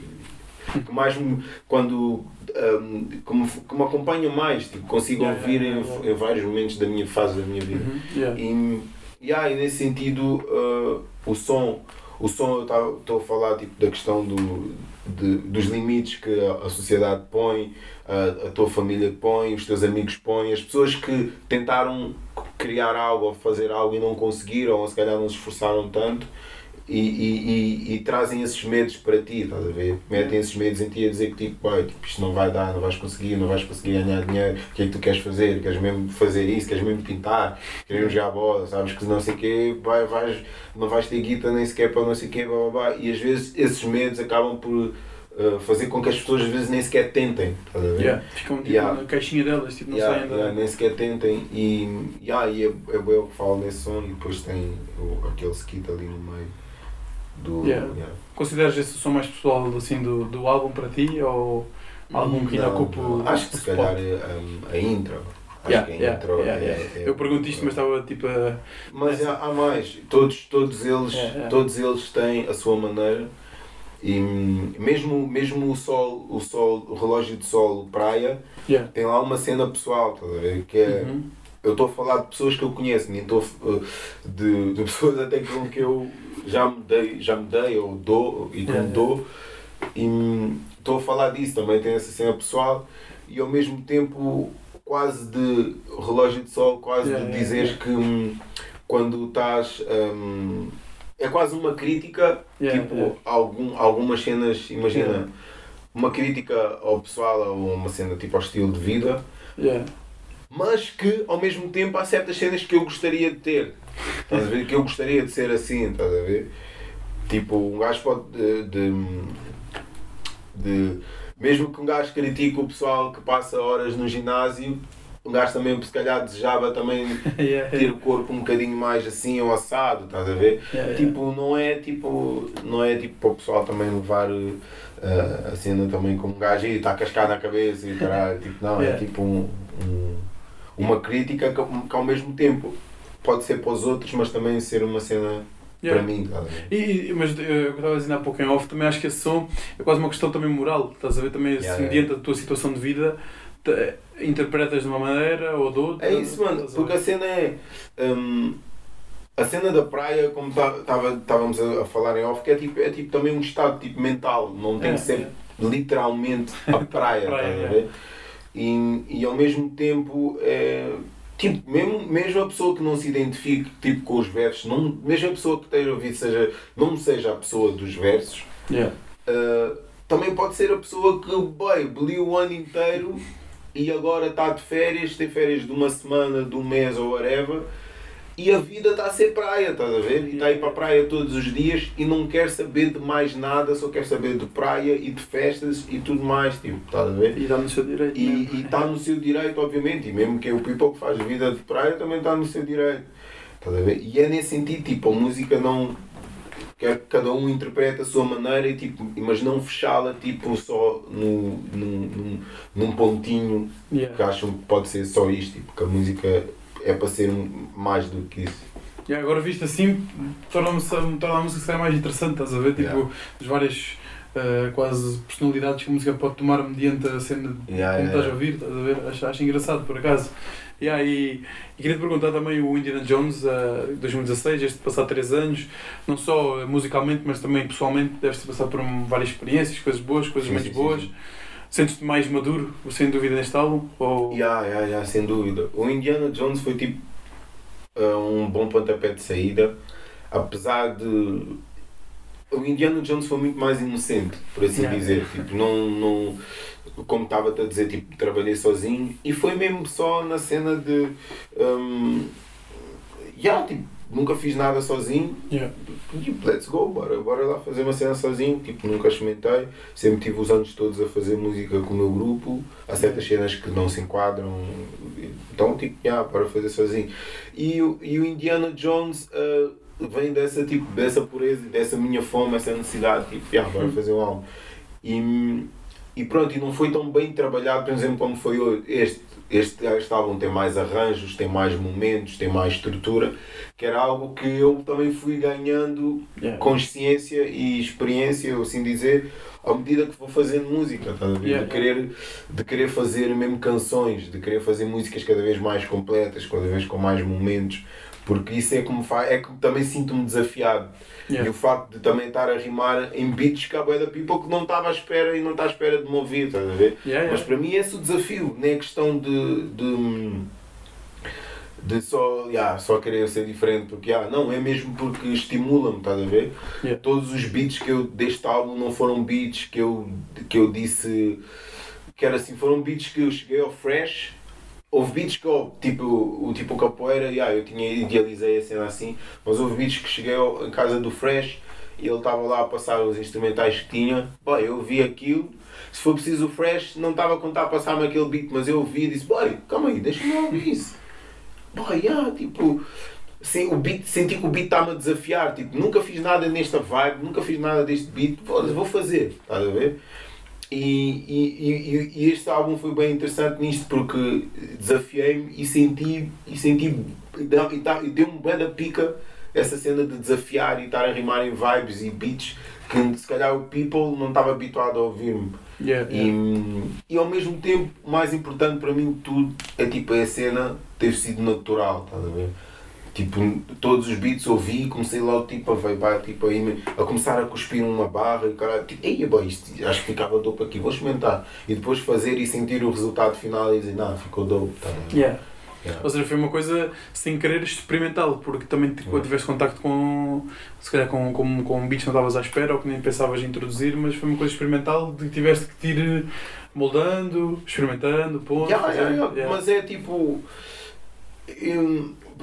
S2: que mais me. quando. Um, que me acompanha mais, tipo, consigo
S1: Yeah,
S2: ouvir
S1: yeah,
S2: em-
S1: yeah.
S2: em vários momentos da minha fase da minha vida.
S1: Uhum.
S2: E, yeah, e nesse sentido, uh, o som, o som eu estou a falar tipo, da questão do, de- dos limites que a, a sociedade põe, a, a tua família põe, os teus amigos põem, as pessoas que tentaram criar algo ou fazer algo e não conseguiram, ou se calhar não se esforçaram tanto. E, e, e, e trazem esses medos para ti, estás a ver? Metem esses medos em ti a dizer que tipo, "Pai, tipo, isto não vai dar, não vais conseguir, não vais conseguir ganhar dinheiro, o que é que tu queres fazer? Queres mesmo fazer isso? Queres mesmo pintar? Queres jogar bola? Sabes que não sei o quê, vai, vais, não vais ter guita nem sequer para não sei o quê, blá, blá, blá. E às vezes esses medos acabam por uh, fazer com que as pessoas às vezes nem sequer tentem, estás a ver?
S1: Yeah. Ficam tipo
S2: Yeah.
S1: na caixinha delas, tipo, não
S2: Yeah,
S1: saem
S2: yeah, nem sequer tentem e, yeah, e é, é o que falo nesse som e depois tem o, aquele skit ali no meio do.
S1: Yeah.
S2: yeah.
S1: Consideras esse o som mais pessoal assim, do, do álbum para ti? Ou algum que ainda ocupa o-.
S2: Acho que se calhar
S1: spot?
S2: é, um, a intro. Acho
S1: Yeah,
S2: que a
S1: yeah,
S2: intro
S1: yeah,
S2: é- é-
S1: Eu pergunto isto, mas estava tipo a.
S2: Mas há, há mais. Todos, todos, eles, todos eles têm a sua maneira. E mesmo, mesmo o sol, o sol, o relógio de sol, praia, tem lá uma cena pessoal, estás a ver? Que é,
S1: Uhum.
S2: Eu estou a falar de pessoas que eu conheço, nem estou uh, de, de pessoas até com que eu já me dei, já me dei ou dou e que
S1: Yeah,
S2: me dou. E estou a falar disso, também tem essa cena pessoal e ao mesmo tempo quase de relógio de sol, quase
S1: Yeah,
S2: de
S1: yeah,
S2: dizeres
S1: yeah.
S2: que hum, quando estás. hum, é quase uma crítica,
S1: Yeah,
S2: tipo,
S1: yeah.
S2: Algum, algumas cenas, imagina,
S1: Yeah.
S2: uma crítica ao pessoal ou uma cena tipo ao estilo de vida
S1: Yeah.
S2: Mas que ao mesmo tempo há certas cenas que eu gostaria de ter. Estás a ver? Que eu gostaria de ser assim, estás a ver? Tipo, um gajo pode. De, de, de- mesmo que um gajo critique o pessoal que passa horas no ginásio, um gajo também, se calhar, desejava também
S1: Yeah,
S2: ter o corpo um bocadinho mais assim ou assado, estás a ver?
S1: Yeah, yeah.
S2: Tipo, não é tipo. Não é tipo para o pessoal também levar uh, a cena também como um gajo e está a cascar na cabeça e caralho. Tipo, não, é tipo um, um- uma crítica que, que ao mesmo tempo pode ser para os outros, mas também ser uma cena
S1: Yeah.
S2: para mim. Tá a?
S1: E, e- mas eh, eu estava a dizer há pouco em off, também acho que esse som é quase uma questão também moral, estás a ver? Também
S2: Yeah,
S1: se
S2: yeah.
S1: mediante a tua situação de vida te- interpretas de uma maneira ou de outra.
S2: É isso, mano,
S1: a
S2: porque a cena é. hum, a cena da praia, como estávamos a, a falar em off, que é tipo, é tipo também um estado tipo, mental, não tem
S1: É,
S2: que ser
S1: é.
S2: literalmente a praia,
S1: Praia,
S2: estás a ver? E, e ao mesmo tempo é. Tipo, mesmo, mesmo a pessoa que não se identifique tipo, com os versos, não, mesmo a pessoa que esteja a ouvir seja, não seja a pessoa dos versos,
S1: Yeah.
S2: Uh, também pode ser a pessoa que, boy, o ano inteiro e agora está de férias, tem férias de uma semana, de um mês ou whatever, e a vida está a ser praia, estás a ver? E está a ir para a praia todos os dias e não quer saber de mais nada, só quer saber de praia e de festas e tudo mais, tipo, estás a ver?
S1: E dá no seu direito.
S2: E está no seu direito, obviamente, e mesmo que é o people que faz vida de praia também está no seu direito. Estás a ver? E é nesse sentido, tipo, a música não. Quer que cada um interprete a sua maneira, e, tipo, mas não fechá-la tipo, só no, num, num, num pontinho
S1: Yeah.
S2: que acham que pode ser só isto, tipo, que a música é para ser mais do que isso.
S1: E agora visto assim, torna-me torna a música se calhar mais interessante, estás a ver? Tipo,
S2: Yeah.
S1: as várias eh, quase personalidades que a música pode tomar mediante a cena
S2: Yeah,
S1: como
S2: yeah,
S1: estás a ouvir, estás a ver? Acho, acho engraçado por acaso. Yeah, e, e queria te perguntar também o Indiana Jones, uh, 2016, este passar 3 anos, não só eh, musicalmente, mas também pessoalmente, deves-te passar por várias experiências, coisas boas, coisas
S2: Sim,
S1: menos
S2: sim,
S1: boas.
S2: sim.
S1: Sentes-te mais maduro, sem dúvida, neste álbum? Ou...
S2: Yeah, yeah, yeah, sem dúvida. O Indiana Jones foi tipo uh, um bom pontapé de saída, apesar de. O Indiana Jones foi muito mais inocente, por assim
S1: Yeah.
S2: dizer. Tipo, não, não, como estava-te a dizer, tipo, trabalhei sozinho e foi mesmo só na cena de. Um, yeah, tipo, nunca fiz nada sozinho.
S1: Yeah.
S2: Tipo, let's go, bora, bora lá fazer uma cena sozinho. Tipo, nunca experimentei. Sempre tive os anos todos a fazer música com o meu grupo. Há certas cenas que não se enquadram. Então, tipo, yeah, bora fazer sozinho. E, o- e o Indiana Jones ah, vem dessa, tipo, dessa pureza, dessa minha fome, essa necessidade. Tipo, yeah, bora fazer um álbum. E, e pronto, e não foi tão bem trabalhado, por exemplo, como foi este. Este, este álbum tem mais arranjos, tem mais momentos, tem mais estrutura, que era algo que eu também fui ganhando
S1: Yeah.
S2: consciência e experiência, assim dizer, à medida que vou fazendo música, estás a ver?
S1: Yeah,
S2: de, querer, de querer fazer mesmo canções, de querer fazer músicas cada vez mais completas, cada vez com mais momentos, porque isso é como faz, é que também sinto-me desafiado.
S1: Yeah.
S2: E o facto de também estar a rimar em beats que há bué da people que não estava à espera e não está à espera de me ouvir, estás a ver?
S1: Yeah,
S2: Mas
S1: yeah.
S2: para mim esse é o desafio, não é questão de, de, de só, yeah, só querer ser diferente, porque yeah, não, é mesmo porque estimula-me, estás a ver? Todos os beats que eu deste álbum não foram beats que eu, que eu disse que era assim, foram beats que eu cheguei ao fresh. Houve beats que tipo, o tipo capoeira, yeah, eu tinha idealizei a cena assim, mas houve beats que cheguei em casa do Fresh e ele estava lá a passar os instrumentais que tinha. Boy, eu vi aquilo, se for preciso o Fresh, não estava a contar passar-me aquele beat, mas eu ouvi e disse, boy, calma aí, deixa-me ouvir isso. Boy, yeah, tipo, sim, o beat, senti que o beat está-me a desafiar, tipo, nunca fiz nada nesta vibe, nunca fiz nada deste beat, foda-se, vou fazer, estás a ver? E, e, e, e este álbum foi bem interessante nisto porque desafiei-me e senti, e senti e tá- deu-me bem da pica essa cena de desafiar e estar a rimar em vibes e beats que se calhar o people não estava habituado a ouvir-me.
S1: Yeah,
S2: E,
S1: yeah.
S2: e ao mesmo tempo, o mais importante para mim de tudo é tipo é a cena ter sido natural, estás a ver? Tipo, todos os beats ouvi e comecei logo tipo, a vibar, tipo, a, a começar a cuspir uma barra e caralho, tipo, ei, boy, isto acho que ficava dope aqui, vou experimentar. E depois fazer e sentir o resultado final e dizer, não, ficou dope, tá?
S1: Yeah.
S2: Yeah.
S1: Ou seja, foi uma coisa sem querer experimental, porque também tipo,
S2: Yeah.
S1: tiveste contacto com, se calhar com, com, com beats que não estavas à espera ou que nem pensavas em introduzir, mas foi uma coisa experimental de que tiveste que ir moldando, experimentando, pondo.
S2: Yeah, yeah. Mas é tipo.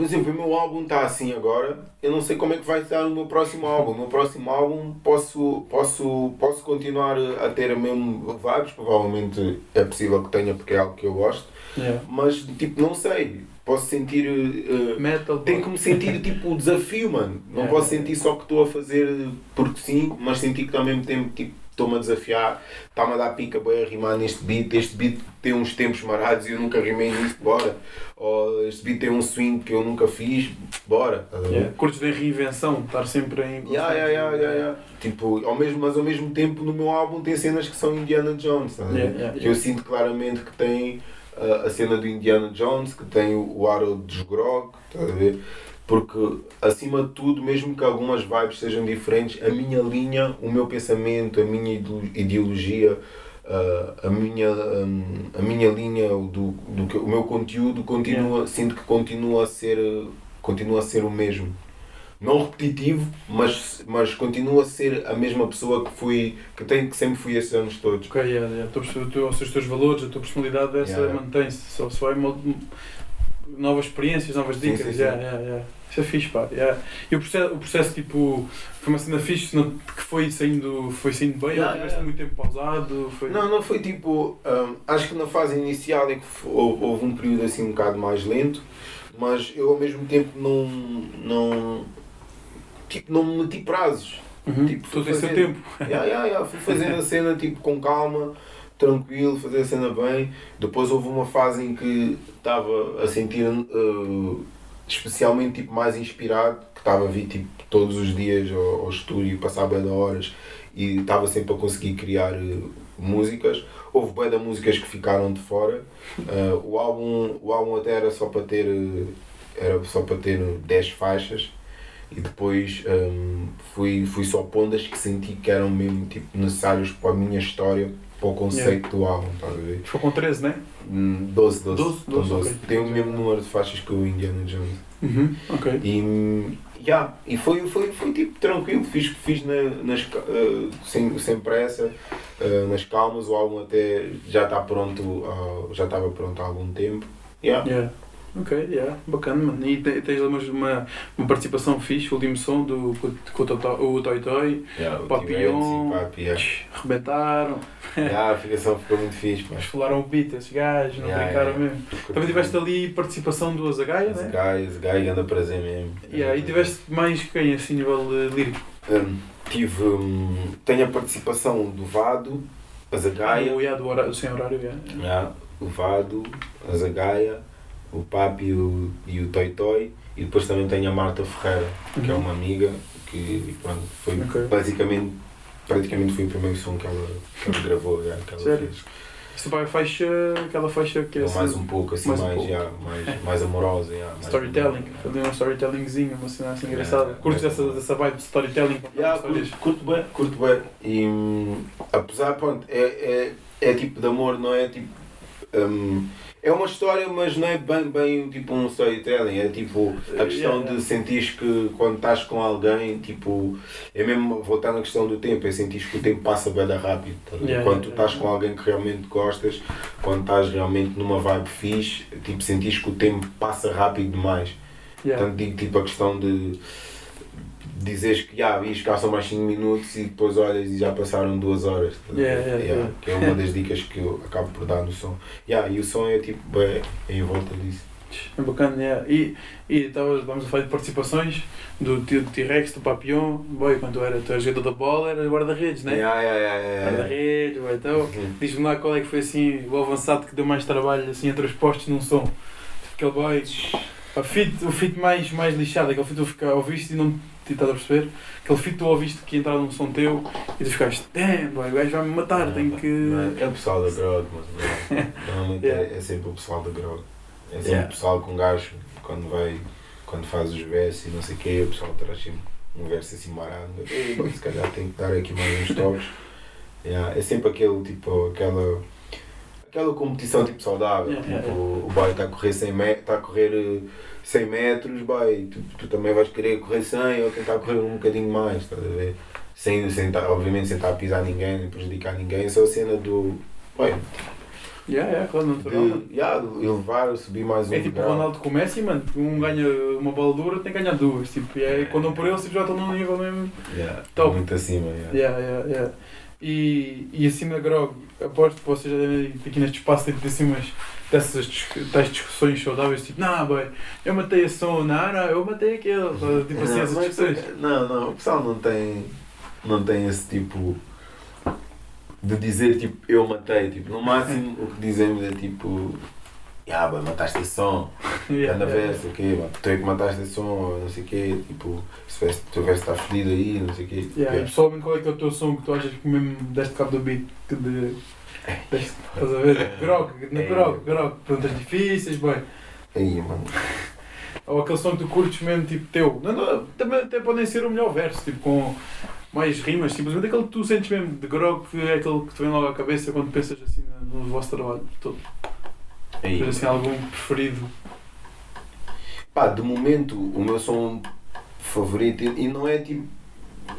S2: Por exemplo, o meu álbum está assim agora. Eu não sei como é que vai estar o meu próximo álbum. O meu próximo álbum posso, posso, posso continuar a ter a mesmo vibes. Provavelmente é possível que tenha porque é algo que eu gosto.
S1: Yeah.
S2: Mas tipo, não sei. Posso sentir. eh,
S1: Metal.
S2: tenho que me sentir tipo o desafio, mano. Não
S1: Yeah.
S2: posso sentir só que estou a fazer porque sim, mas sentir que ao mesmo tempo tipo, estou-me a desafiar, está-me a dar pica bem a rimar neste beat, este beat tem uns tempos marados e eu nunca rimei nisto, bora. Ou este beat tem um swing que eu nunca fiz, bora.
S1: Yeah. Curtes de reinvenção, estar sempre em.
S2: Yeah, yeah, yeah, yeah, yeah. Tipo, ao mesmo, mas ao mesmo tempo no meu álbum tem cenas que são Indiana Jones?
S1: Yeah, yeah,
S2: que eu sinto claramente que tem uh, a cena do Indiana Jones, que tem o, o Harold dos Grog, estás a ver? Porque acima de tudo, mesmo que algumas vibes sejam diferentes, a minha linha, o meu pensamento, a minha ideo- ideologia, uh, a, minha, um, a minha linha, do, do o meu conteúdo continua, sinto que continua a ser, continua a ser o mesmo não repetitivo, mas, mas continua a ser a mesma pessoa que fui, que, tem, que sempre fui esses anos todos.
S1: Ok, yeah, yeah. Teu- os teus valores, a tua personalidade, essa
S2: Yeah,
S1: mantém-se. Só, só vai mol- novas experiências, novas
S2: Sim,
S1: dicas.
S2: sim, sim.
S1: yeah, yeah, yeah. Isso é fixe, pá. Yeah. E o processo, o processo, tipo, foi uma cena fixe não- que foi saindo, foi saindo bem,
S2: Yeah,
S1: ou tiveste
S2: yeah.
S1: muito tempo pausado? Foi...
S2: Não, não foi tipo. hum, acho que na fase inicial é que houve, houve um período assim um bocado mais lento, mas eu ao mesmo tempo não. não tipo, não me meti prazos.
S1: Uhum.
S2: tipo,
S1: seu
S2: fazer-
S1: tempo.
S2: Yeah, yeah, yeah. Fui fazendo a cena tipo com calma, tranquilo, fazer a cena bem. Depois houve uma fase em que estava a sentir uh, especialmente tipo, mais inspirado, que estava a vir tipo, todos os dias ao, ao estúdio, passar bem de horas e estava sempre a conseguir criar uh, músicas. Houve bem de músicas que ficaram de fora. Uh, o, álbum, o álbum até era só para ter uh, era só para ter 10 faixas e depois hum, fui, fui só pondo as que senti que eram mesmo tipo, necessários para a minha história, para o conceito do álbum, estás a ver?
S1: Ficou com 13, né?
S2: Hum, 12, 12.
S1: 12,
S2: Estão
S1: 12,
S2: 12.
S1: ok.
S2: Tem o mesmo número de faixas que o Indiana Jones.
S1: Uhum. Ok.
S2: E, yeah, e foi, foi, foi tipo tranquilo, fiz, fiz na, nas, eh, sem, sem pressa, eh, nas calmas, o álbum até já está pronto, ah, já estava pronto há algum tempo. Yeah.
S1: Yeah. Ok, yeah. bacana, mano. E te- tens uma, uma, uma participação fixe, o último som do, com, com o, o Toy Toy,
S2: Yeah,
S1: Papillon.
S2: Papi, yeah.
S1: rebentaram,
S2: Yeah, a ficação ficou muito fixe, pá.
S1: esfolaram o beat, esses gajos, não
S2: Yeah,
S1: brincaram
S2: yeah.
S1: mesmo. Também tiveste ali participação do Azagaia, né?
S2: gaias, gaias, anda prazer mesmo.
S1: Yeah, e tiveste mais quem assim, nível eh, lírico?
S2: Hum, tive. hum, tenho a participação do Vado, a Zagaia,
S1: O, yeah, do, horário, sem horário, yeah.
S2: yeah, o Vado, a Zagaia, o Papi e o, e o Toy Toy. E depois também tenho a Marta Ferreira, que é
S1: Uhum.
S2: uma amiga que pronto, foi
S1: Ok.
S2: basicamente. Praticamente foi o primeiro som que ela, que ela gravou, yeah, que ela
S1: Sério?
S2: fez.
S1: Isto vai faixa, aquela faixa que é assim,
S2: mais um pouco, assim,
S1: mais
S2: mais,
S1: um pouco.
S2: mais, mais amorosa. yeah, mais-
S1: storytelling, fazer um storytellingzinho, uma cena assim
S2: Yeah,
S1: engraçada.
S2: yeah.
S1: Curtes dessa, dessa vibe de storytelling?
S2: Yeah, curto, curto bem, curto bem. E hum, apesar, pronto, é, é, é tipo de amor, não é tipo. hum, é uma história, mas não é bem, bem tipo um storytelling. É tipo a questão
S1: Yeah,
S2: de sentir que quando estás com alguém, tipo. É mesmo voltar na questão do tempo, é sentir que o tempo passa bem rápido. tá?
S1: Yeah,
S2: quando tu estás com alguém que realmente gostas, quando estás realmente numa vibe fixe, tipo, sentis que o tempo passa rápido demais.
S1: Yeah.
S2: Portanto, digo tipo a questão de dizeres que já ias ficar só mais 5 minutos e depois olhas e já passaram 2 horas. ver?
S1: Yeah, yeah, yeah.
S2: Que é uma das dicas que eu acabo por dar no som. Yeah, e o som é tipo bem em volta disso.
S1: É bacana, yeah. E, e tava, estávamos a falar de participações do T-Rex, do Papillon. Boy, quando tu era tu eras jogador da bola, era guarda-redes, né?
S2: Yeah, yeah, yeah, yeah, yeah.
S1: Guarda-redes, então.
S2: Uhum.
S1: Diz-me lá qual é que foi assim o avançado que deu mais trabalho assim entre os postos num som. Aquele boy. A fit, o fit mais, mais lixado, aquele fit tu fica, ouviste e não te estás a perceber? Aquele fit tu ouviste que entrava num som teu e tu ficaste, damn, boy, o gajo vai me matar, tenho que.
S2: Não, é o pessoal da Grog, mas não, normalmente
S1: Yeah.
S2: é, é sempre o pessoal da Grog. É sempre
S1: Yeah.
S2: o pessoal com um gajo quando vai, quando faz os versos e não sei o quê, o pessoal traz sempre um verso assim marado. "Ei, boy, Se calhar tem que dar aqui mais uns toques. Yeah, é sempre aquele tipo, aquela, aquela competição tipo saudável.
S1: Yeah,
S2: tipo,
S1: yeah,
S2: o boy está a correr 100 metros, está a correr eh, 100 metros, boy, tu, tu também vais querer correr 100 ou tentar correr um bocadinho mais, estás a ver? Sem, sem tá- obviamente sem estar a pisar ninguém, nem prejudicar ninguém, só a cena do. Boy,
S1: Yeah, yeah, claro, natural.
S2: de yeah, elevar, subir mais um
S1: É tipo o. Ronaldo com o Messi, mano, um ganha uma bola dura, tem que ganhar duas. Tipo, é, quando um por eles tipo, já estão num nível mesmo.
S2: Yeah,
S1: Top.
S2: Muito acima. Yeah.
S1: Yeah, yeah, yeah. E, e acima da Grog, aposto que vocês já devem aqui neste espaço ter assim umas dessas tais discussões saudáveis, tipo, não, boy, eu matei a som, não, não, eu matei aquele, tipo assim,
S2: Não,
S1: essas
S2: mas,
S1: discussões.
S2: não, não, o pessoal não tem, não tem esse tipo. de dizer tipo eu matei. Tipo, no máximo o que dizemos é tipo. Ah, boy, mataste esse som,
S1: Yeah,
S2: anda
S1: yeah.
S2: ver, sei o quê, mano. tu é que mataste esse som, não sei o quê, tipo, se tivesse- tu tivesse estar fedido aí, não sei o quê.
S1: Yeah, e pessoalmente qual é que é o teu som que tu achas que mesmo deste cabo do beat? Que de, deste, estás a ver? Grog, na
S2: É.
S1: grog, grog. Perguntas difíceis, bem.
S2: Aí, mano.
S1: Ou aquele som que tu curtes mesmo, tipo teu. Não, não, também até podem ser o melhor verso, tipo com mais rimas, simplesmente aquele que tu sentes mesmo de grog, que é aquele que te vem logo à cabeça quando pensas assim no vosso trabalho todo.
S2: Aí.
S1: Tens assim algum preferido?
S2: Pá, de momento o meu som favorito, e não é tipo.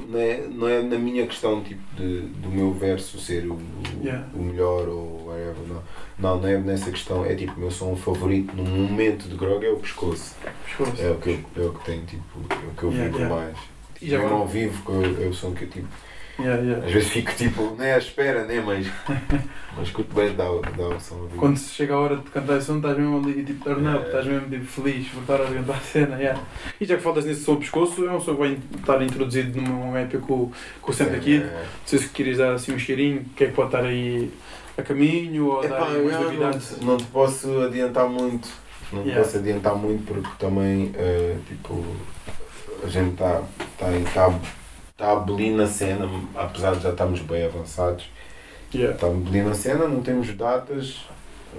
S2: Não é, não é na minha questão tipo, de, do meu verso ser o, o-
S1: Yeah.
S2: o melhor ou whatever, não. Não, não é nessa questão, é tipo, o meu som favorito no momento de grog é o pescoço.
S1: Pescoço.
S2: É o que eu, é o que tenho, tipo, é o que eu
S1: Yeah,
S2: vivo
S1: yeah.
S2: mais.
S1: E já
S2: eu
S1: agora?
S2: não vivo, é o som que eu tipo.
S1: Yeah, yeah.
S2: Às vezes fico tipo, nem à espera, né? Mas, mas curto bem dar, dar o som.
S1: Quando se chega a hora de cantar esse som, estás mesmo ali tipo turn up,
S2: É.
S1: estás mesmo tipo, feliz por estar a cantar a cena. Yeah. E já que faltas nesse som pescoço, é um som que vai estar introduzido numa EP com, com o Santa Kid.
S2: É,
S1: Não sei se queres dar assim um cheirinho, o que é que pode estar aí a caminho ou dar
S2: Epá,
S1: aí
S2: eu
S1: umas
S2: não,
S1: novidades.
S2: te- não te posso adiantar muito. Não
S1: Yeah.
S2: posso adiantar muito porque também, eh, tipo, a gente está tá, tá, tá a abolir na cena, apesar de já estarmos bem avançados.
S1: Yeah.
S2: Está a abolir na cena, não temos datas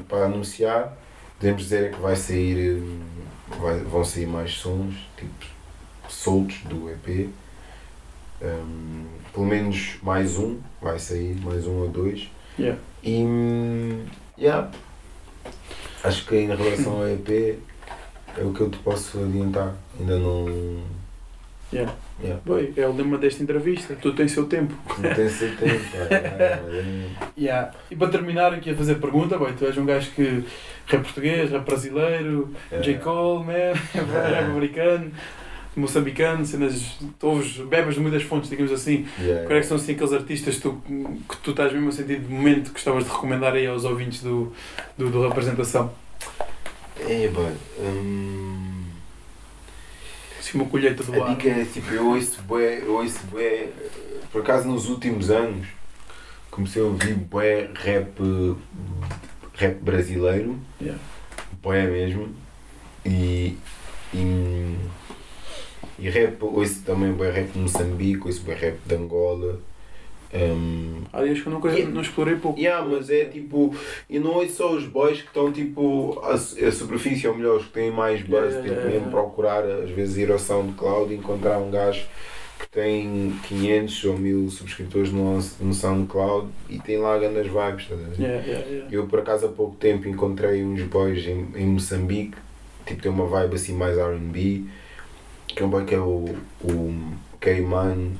S2: para anunciar. Podemos dizer é que vai sair, vai- vão sair mais sons, tipo, soltos do EP. Um, pelo menos mais um, vai sair, mais um ou dois.
S1: Yeah.
S2: E yeah. acho que em relação ao EP é o que eu te posso adiantar. Ainda não,
S1: Yeah.
S2: Yeah.
S1: Bem, é o lema desta entrevista, tudo tem seu tempo.
S2: não tenho certeza. pá, é,
S1: Yeah. E para terminar aqui a fazer pergunta, bem, tu és um gajo que é português, é brasileiro,
S2: é-
S1: J. Cole, man, é americano, moçambicano, cenas, tu ouves, bebes de muitas fontes, digamos assim.
S2: yeah.
S1: Quais é que são assim aqueles artistas que tu, que tu estás mesmo a sentir de momento que gostavas de recomendar aí aos ouvintes do, do, do representação?
S2: É, bem, hum,
S1: Assim uma colheita do
S2: a
S1: ar.
S2: dica é tipo, eu ouço bué, eu ouço bué, por acaso nos últimos anos comecei a ouvir bué rap, rap brasileiro,
S1: Yeah.
S2: bué mesmo, e, e, e rap, ouço também bué rap de Moçambique, ouço bué rap de Angola, hum,
S1: Há dias que eu nunca
S2: Yeah.
S1: não explorei pouco.
S2: Yeah, mas é tipo. E não é só os boys que estão tipo. A, a superfície, ou melhor, os que têm mais buzz,
S1: Yeah,
S2: tipo, mesmo procurar, às vezes ir ao SoundCloud e encontrar um gajo que tem 500 ou 1000 subscritores no, no SoundCloud e tem lá grandes vibes, ver?
S1: Yeah, yeah, yeah.
S2: Eu por acaso há pouco tempo encontrei uns boys em, em Moçambique, tipo tem uma vibe assim mais RB, que é um boy que é o, o K-Man,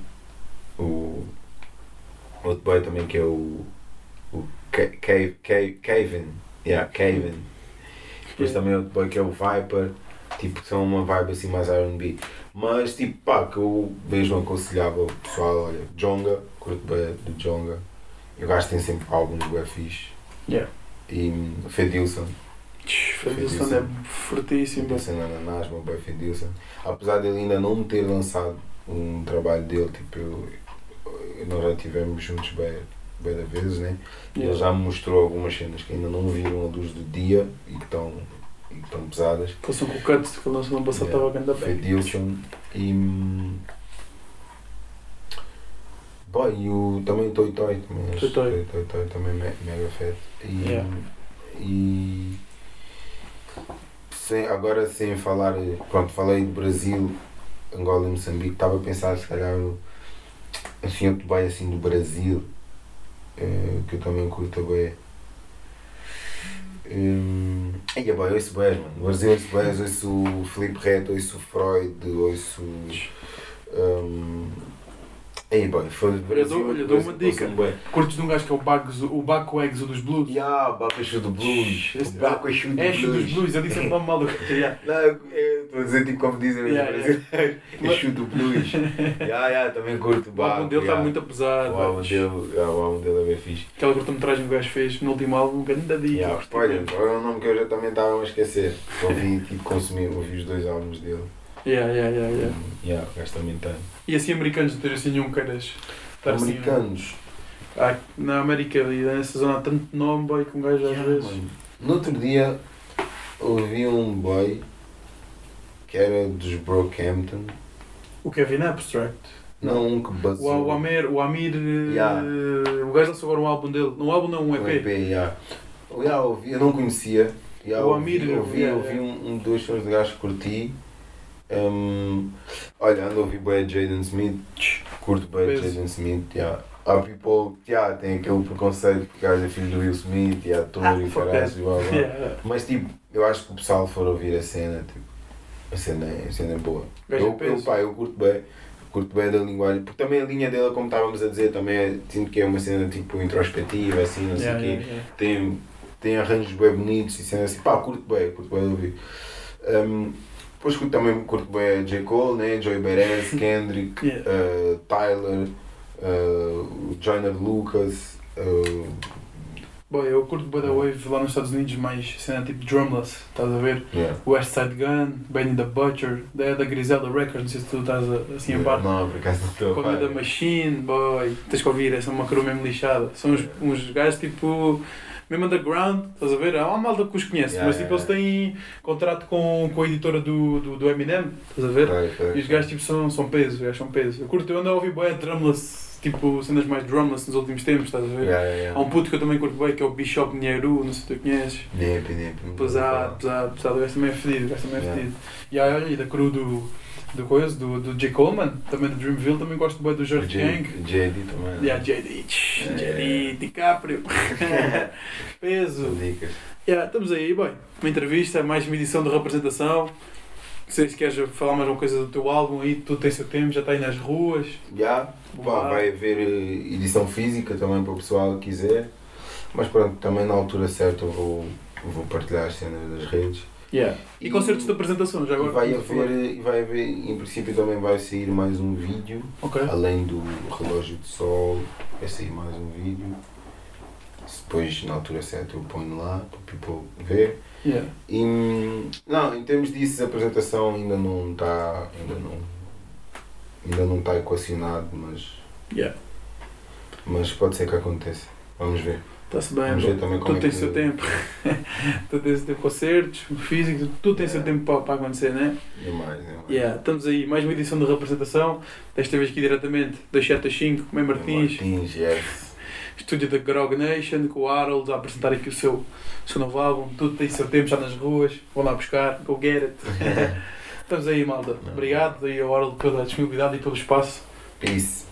S2: o outro boy também que é o, o Kevin, yeah, Kevin. Depois também outro boy que é o Viper, tipo são uma vibe assim mais RB. Mas tipo pá, que eu mesmo aconselhava o pessoal, olha, Jonga, curto bem do Jonga. E o gajo tem sempre álbuns bem fixe.
S1: Yeah.
S2: E hum, Fedilson.
S1: Fedilson é fortíssimo.
S2: Fedilson Ananás, meu boy Fedilson. Apesar dele ainda não ter lançado um trabalho dele, tipo, eu, eu- nós já estivemos juntos bem, bem da vezes, né? E Ele
S1: Yeah.
S2: já me mostrou algumas cenas que ainda não viram a luz do dia e que estão, e que estão pesadas.
S1: Som com o Cuts que passado
S2: Yeah.
S1: estava a grande bem.
S2: Fedilson e. hum, Boy, e o, também Toy Toy também.
S1: Toy Toy.
S2: que Toy Toy também me- mega fed. E,
S1: Yeah.
S2: e sem, agora sem falar, pronto, falei do Brasil, Angola e Moçambique, estava a pensar se calhar assim outro boy assim do Brasil, eh, que eu também curto bem. Hum, Aí, boy, eu ouço bem, mano. No Brasil ouço bem, ouço o Felipe Reto, ouço o Freud, ouço. Um, aí, boy, foi do Brasil.
S1: dou- olha, dou uma dica. Curtes de um gajo que é o Baco, o Baco Exo dos Blues?
S2: Ya, o Baco Exu do Blues.
S1: Esse
S2: O Baco Exu do
S1: É Exo dos
S2: Blues.
S1: Blues, eu disse o nome mal do yeah.
S2: Não, eu eu estou a dizer tipo como dizem os
S1: Yeah, yeah.
S2: Exu do Blues. Ya, ya, também curto o
S1: O álbum
S2: Baco.
S1: dele está
S2: ya.
S1: muito pesado.
S2: O álbum dele, ya, o álbum dele é bem fixe.
S1: Aquela curta-metragem que o gajo fez no último álbum, um grande dia.
S2: Ya, Olha, olha um nome que eu já também estava a esquecer. Ouvi, tipo, consumi, ouvi os dois álbuns dele.
S1: Yeah, yeah, yeah, yeah.
S2: Ya, o gajo também tem.
S1: E assim americanos, não tens assim nenhum assim,
S2: Americanos.
S1: Ah, na América e nessa zona há tanto nome, boy, que um gajo às
S2: Yeah,
S1: vezes.
S2: mano. No outro dia ouvi um boy que era dos Brockhampton.
S1: O Kevin Abstract.
S2: Não, um que
S1: O,
S2: basou.
S1: o Amir, o Amir
S2: Yeah.
S1: o gajo lançou agora um álbum dele. Um álbum não, um
S2: Um
S1: EP.
S2: EP, yeah. Yeah, ouvi, eu não conhecia. Yeah,
S1: O Amir,
S2: ouvi,
S1: yeah,
S2: ouvi
S1: yeah.
S2: Um, um dos sons de gajo que curti. Um, olha, ando a ouvir bem Jaden Smith. Curto bem. Jaden Smith. Yeah. Há people que yeah, tem aquele preconceito que o gajo é filho do Will Smith e ator
S1: Ah,
S2: e caralho e blá blá.
S1: Yeah.
S2: Mas tipo, eu acho que o pessoal for ouvir a cena, tipo, a cena é, a cena é boa. Eu, eu, pá, eu curto bem, curto bem da linguagem, porque também a linha dele, como estávamos a dizer, também é, sinto que é uma cena tipo introspectiva, assim, não sei o
S1: Yeah,
S2: quê.
S1: yeah.
S2: Tem, tem arranjos bem bonitos e cenas assim, pá, curto bem, curto bem de ouvir. Um, depois curto, também curto bem J. Cole, né? Joey Beres, Kendrick,
S1: Yeah.
S2: uh, Tyler, uh, Joyner Lucas, uh,
S1: Boy, eu curto Boy da Wave lá nos Estados Unidos, mais cena tipo drumless, estás a ver?
S2: yeah.
S1: West Side Gun, Benny the Butcher, da, da Griselda Records, não sei se tu estás a- assim em parte.
S2: Não, por acaso não estou a
S1: Comida
S2: par.
S1: Machine, boy, tens que ouvir, essa é uma crew mesmo lixada. São uns, uns gajos tipo, mesmo underground, estás a ver? Há uma malta que os conhece,
S2: Yeah,
S1: mas tipo,
S2: yeah,
S1: eles têm contrato com, com a editora do, do, do Eminem, estás a ver?
S2: Ok, ok,
S1: E os gajos tipo, são, são pesos, os gajos são pesos. Eu curto, eu ando a ouvir bem drumless, tipo, cenas mais drumless nos últimos tempos, estás a ver? Há um puto que eu também curto bem, que é o Bishop Nheru, não sei se tu conheces.
S2: Não vou
S1: Pesado, pesado, pesado. O gajo também é fedido, o gajo também é fedido. E aí, olha, e da crew do, do coisa, do, do J. Coleman, também do Dreamville, também gosto bem do George
S2: J-
S1: Gang.
S2: JD também.
S1: A JD, tch,
S2: Yeah,
S1: JD,
S2: yeah.
S1: DiCaprio. Peso.
S2: Dicas.
S1: Yeah, estamos aí, bem. Uma entrevista, mais uma edição de representação. Não sei se queres falar mais uma coisa do teu álbum aí, tudo tem seu tempo, já está aí nas ruas.
S2: Já, pá, vai haver eh, edição física também para o pessoal que quiser. Mas pronto, também na altura certa eu vou, vou partilhar as cenas das redes.
S1: Yeah. E, concertos de apresentação, já
S2: E
S1: agora.
S2: vai
S1: vamos falar.
S2: haver, e vai haver, em princípio também vai sair mais um vídeo,
S1: Ok.
S2: além do relógio de sol, vai sair mais um vídeo. Depois na altura certa eu ponho lá para o people ver.
S1: Yeah.
S2: E, não, em termos disso a apresentação ainda não está. Ainda não. Ainda não está equacionado, mas.
S1: Yeah.
S2: Mas pode ser que aconteça. Vamos ver.
S1: Está-se bem, tudo
S2: é
S1: tem
S2: que-
S1: seu tempo. tudo tem seu tempo. Concertos, físicos, tudo tem seu
S2: Yeah.
S1: tempo para, para acontecer, né?
S2: E mais, e mais.
S1: Yeah. Estamos aí, mais uma edição de representação. Desta vez aqui diretamente, 275, Mãe Martins,
S2: Martins, yes.
S1: estúdio da Grog Nation, com o Harold a apresentar aqui o seu, o seu novo álbum. Tudo tem seu tempo, já nas ruas. Vão lá buscar, go get it. Estamos aí, malta. Obrigado aí ao Harold pela disponibilidade e pelo espaço.
S2: Peace.